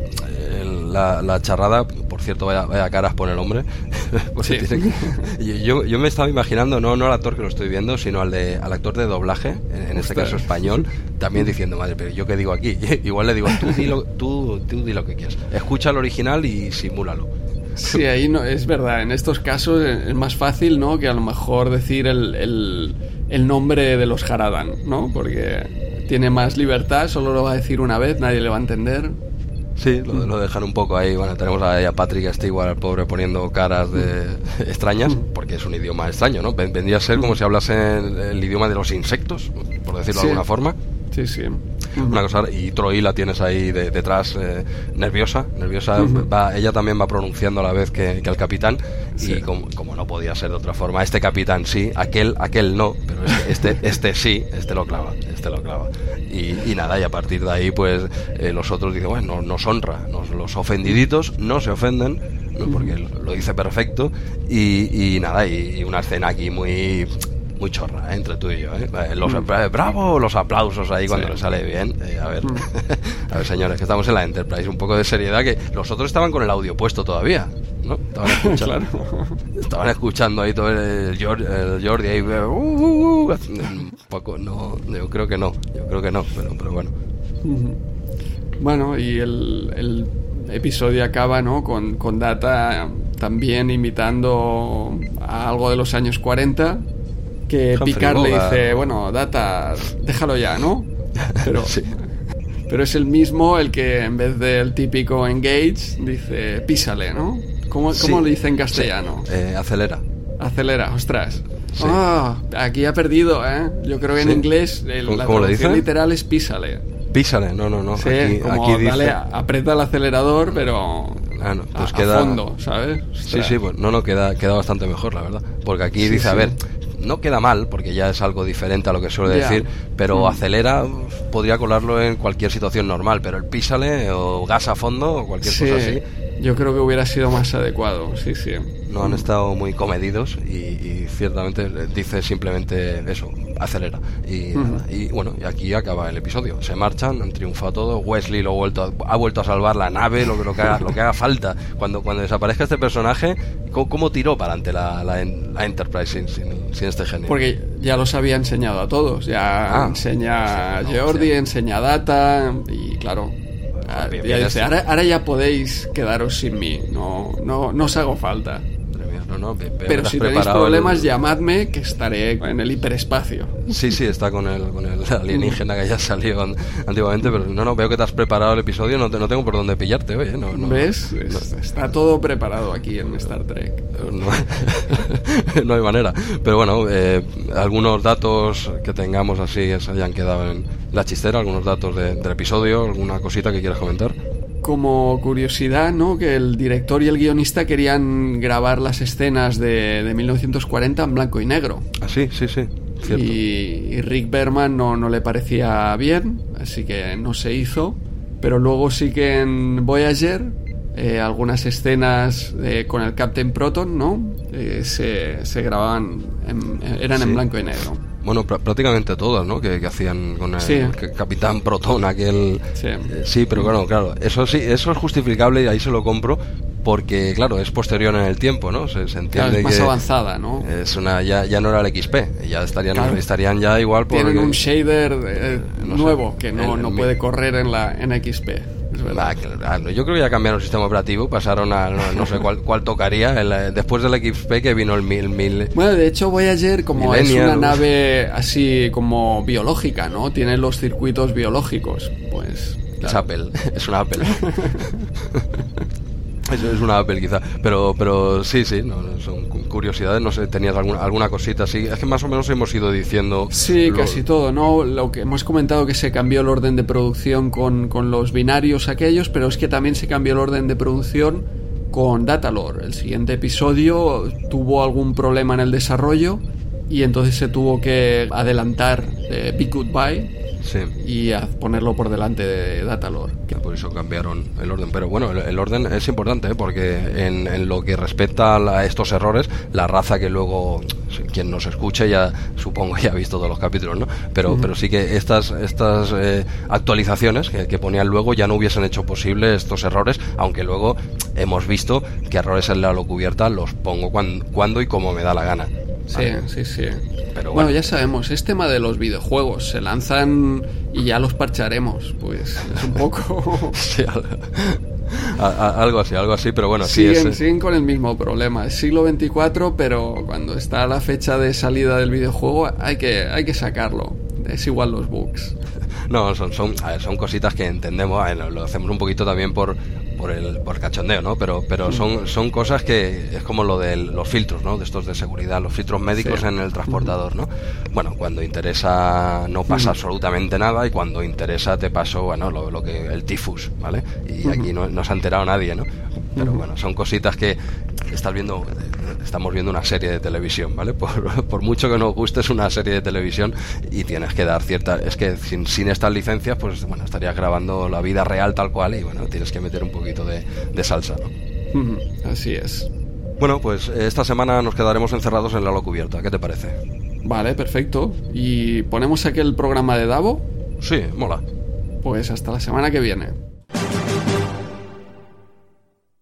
el- la, la charrada, por cierto, vaya, vaya caras pone el hombre, Sí. que- yo, yo me estaba imaginando, no, no al actor que lo estoy viendo, sino al, de, al actor de doblaje, en, en este caso español, también diciendo, madre, pero yo qué digo aquí. Igual le digo, tú di lo, tú, tú di lo que quieras. Escucha el original y simúlalo. Sí, ahí no, es verdad. En estos casos es más fácil, ¿no? Que a lo mejor decir el, el, el nombre de los Haradan, ¿no? Porque tiene más libertad, solo lo va a decir una vez, nadie le va a entender. Sí, lo, lo dejan un poco ahí. Bueno, tenemos ahí a Patrick Stewart, al pobre, poniendo caras de extrañas, porque es un idioma extraño, ¿no? Ven- Vendría a ser como si hablase el, el idioma de los insectos, por decirlo Sí. de alguna forma. Sí, sí. Una cosa, y Troy la tienes ahí de- detrás, eh, nerviosa, nerviosa, va, ella también va pronunciando a la vez que, que el capitán, Sí. y como, como no podía ser de otra forma, este capitán sí, aquel, aquel no, pero este, este, este sí, este lo clava, este lo clava. Y, y nada, y a partir de ahí, pues eh, los otros dicen, bueno, nos honra, nos, los ofendiditos no se ofenden, ¿no? porque lo, lo dice perfecto, y, y nada, y, y una escena aquí muy muy chorra ¿eh? entre tú y yo ¿eh? Los eh, bravo los aplausos ahí cuando Sí. le sale bien Eh, a ver a ver señores que estamos en la Enterprise un poco de seriedad que los otros estaban con el audio puesto todavía ¿no? estaban escuchando Claro. estaban escuchando ahí todo el, Jordi, el Jordi ahí uh, uh, uh, un poco no yo creo que no yo creo que no pero, pero bueno Bueno, y el, el episodio acaba, ¿no? Con, con Data también imitando a algo de los años 40. Que Humphrey Picard le dice, bueno, Data, déjalo ya, ¿no? Pero, Sí. pero es el mismo el que en vez del típico engage dice písale, ¿no? ¿Cómo, Sí. cómo le dice en castellano? Eh, acelera Acelera, ostras. Sí. Ah, aquí ha perdido, ¿eh? Yo creo que en Sí. inglés el- ¿Cómo- la traducción literal es písale. písale no no no Sí, aquí, como aquí dice dale, aprieta el acelerador, pero Ah, no, pues a, a queda- fondo, ¿sabes? Sí, Ostras. sí, pues no, no, queda, queda bastante mejor, la verdad. Porque aquí Sí, dice, a sí. ver, no queda mal, porque ya es algo diferente a lo que suele decir, pero Mm. acelera, podría colarlo en cualquier situación normal, pero el písale o gas a fondo o cualquier Sí, cosa así, yo creo que hubiera sido más adecuado, sí, sí. no han estado muy comedidos y, y ciertamente dice simplemente eso, acelera. Y, nada, y bueno, y aquí acaba el episodio. Se marchan, han triunfado todos. Wesley lo ha vuelto a, ha vuelto a salvar la nave, lo, que- lo, que, haga, lo que haga falta. Cuando, cuando desaparezca este personaje, ¿cómo, cómo tiró para adelante la, la, la Enterprise sin, sin, sin este genio? Porque ya los había enseñado a todos. Ya Ah, enseña sí, no, Jordi, sí. enseña a Data y claro. ah, bien, ya dice, ahora, ahora ya podéis quedaros sin mí. No, no, no os hago falta. No, no, ve- Pero si tenéis problemas, el- llamadme que estaré en el hiperespacio. Sí, sí, está con el, con el alienígena que ya salió an- antiguamente, pero no, no, veo que te has preparado el episodio, no, te- no tengo por dónde pillarte, oye, no, no, ¿Ves? Es- Está todo preparado aquí en Star Trek. no, no hay manera. Pero bueno, eh, algunos datos que tengamos así que se hayan quedado en la chistera, algunos datos de- del episodio, alguna cosita que quieras comentar. Como curiosidad, ¿no? Que el director y el guionista querían grabar las escenas de, de 1940 en blanco y negro. Ah, sí, sí, sí, cierto. Y, y Rick Berman no, no le parecía bien, así que no se hizo. Pero luego sí que en Voyager eh, algunas escenas eh, con el Captain Proton, ¿no? Eh, se, se grababan, en- eran Sí. en blanco y negro. Bueno, pr- prácticamente todas, ¿no? Que, que hacían con el Sí. Capitán Proton, aquel... Sí. Eh, sí, pero claro, claro, eso sí, eso es justificable y ahí se lo compro porque, claro, es posterior en el tiempo, ¿no? Se, se Claro, entiende es más que avanzada, ¿no? es una ya, ya no era el XP, ya estarían Claro. estarían ya igual por Tienen un shader eh, no sé, nuevo que no, el- no puede correr en la en XP. Es verdad. Claro, yo creo que ya cambiaron el sistema operativo, pasaron a no, no sé cuál, cuál tocaría, el, eh, después del XP que vino el 1000 mil, Bueno, de hecho Voyager como es una nave así como biológica, ¿no? Tiene los circuitos biológicos, pues... Es. Apple, es una Apple. es, es una Apple quizá, pero pero sí, sí, no, son cu- curiosidades, no sé, tenías alguna, alguna cosita así, es que más o menos hemos ido diciendo... Sí, lo- casi todo, ¿no? Lo que hemos comentado que se cambió el orden de producción con, con los binarios aquellos, pero es que también se cambió el orden de producción con Datalore. El siguiente episodio tuvo algún problema en el desarrollo y entonces se tuvo que adelantar eh, Big Goodbye Sí. y a ponerlo por delante de Datalore. por eso cambiaron el orden. Pero bueno, el, el orden es importante, ¿eh? porque en, en lo que respecta a la- estos errores, la raza que luego, quien nos escuche ya supongo ya ha visto todos los capítulos, ¿no? Pero, pero sí que estas, estas eh, actualizaciones que, que ponían luego ya no hubiesen hecho posible estos errores, aunque luego hemos visto que errores en la cubierta los pongo cuando, cuando y como me da la gana. Sí, sí, sí. Pero bueno, bueno. ya sabemos, es tema de los videojuegos. Se lanzan y ya los parcharemos. Pues es un poco... Sí, a- a- algo así, algo así, pero bueno, sí siguen, es... siguen con el mismo problema. Es siglo 24, pero cuando está la fecha de salida del videojuego hay que, hay que sacarlo. Es igual los bugs. No, son, son, ver, son cositas que entendemos, ver, lo, lo hacemos un poquito también por, por el por cachondeo, ¿no? Pero, pero son, son cosas que es como lo de los filtros, ¿no? De estos de seguridad, los filtros médicos Sí. en el transportador, ¿no? Bueno, cuando interesa no pasa absolutamente nada y cuando interesa te pasó, bueno, lo, lo que el tifus, ¿vale? Y aquí no, no se ha enterado nadie, ¿no? Pero bueno, son cositas que estás viendo, estamos viendo una serie de televisión, ¿vale? Por, por mucho que nos guste es una serie de televisión y tienes que dar cierta, es que sin, sin estas licencias, pues bueno, estarías grabando la vida real tal cual y bueno, tienes que meter un poquito de, de salsa, ¿no? Así es. Bueno, pues esta semana nos quedaremos encerrados en la lo cubierta, ¿qué te parece? Vale, perfecto. ¿Y ponemos aquel programa de Davo? Sí, mola. Pues hasta la semana que viene.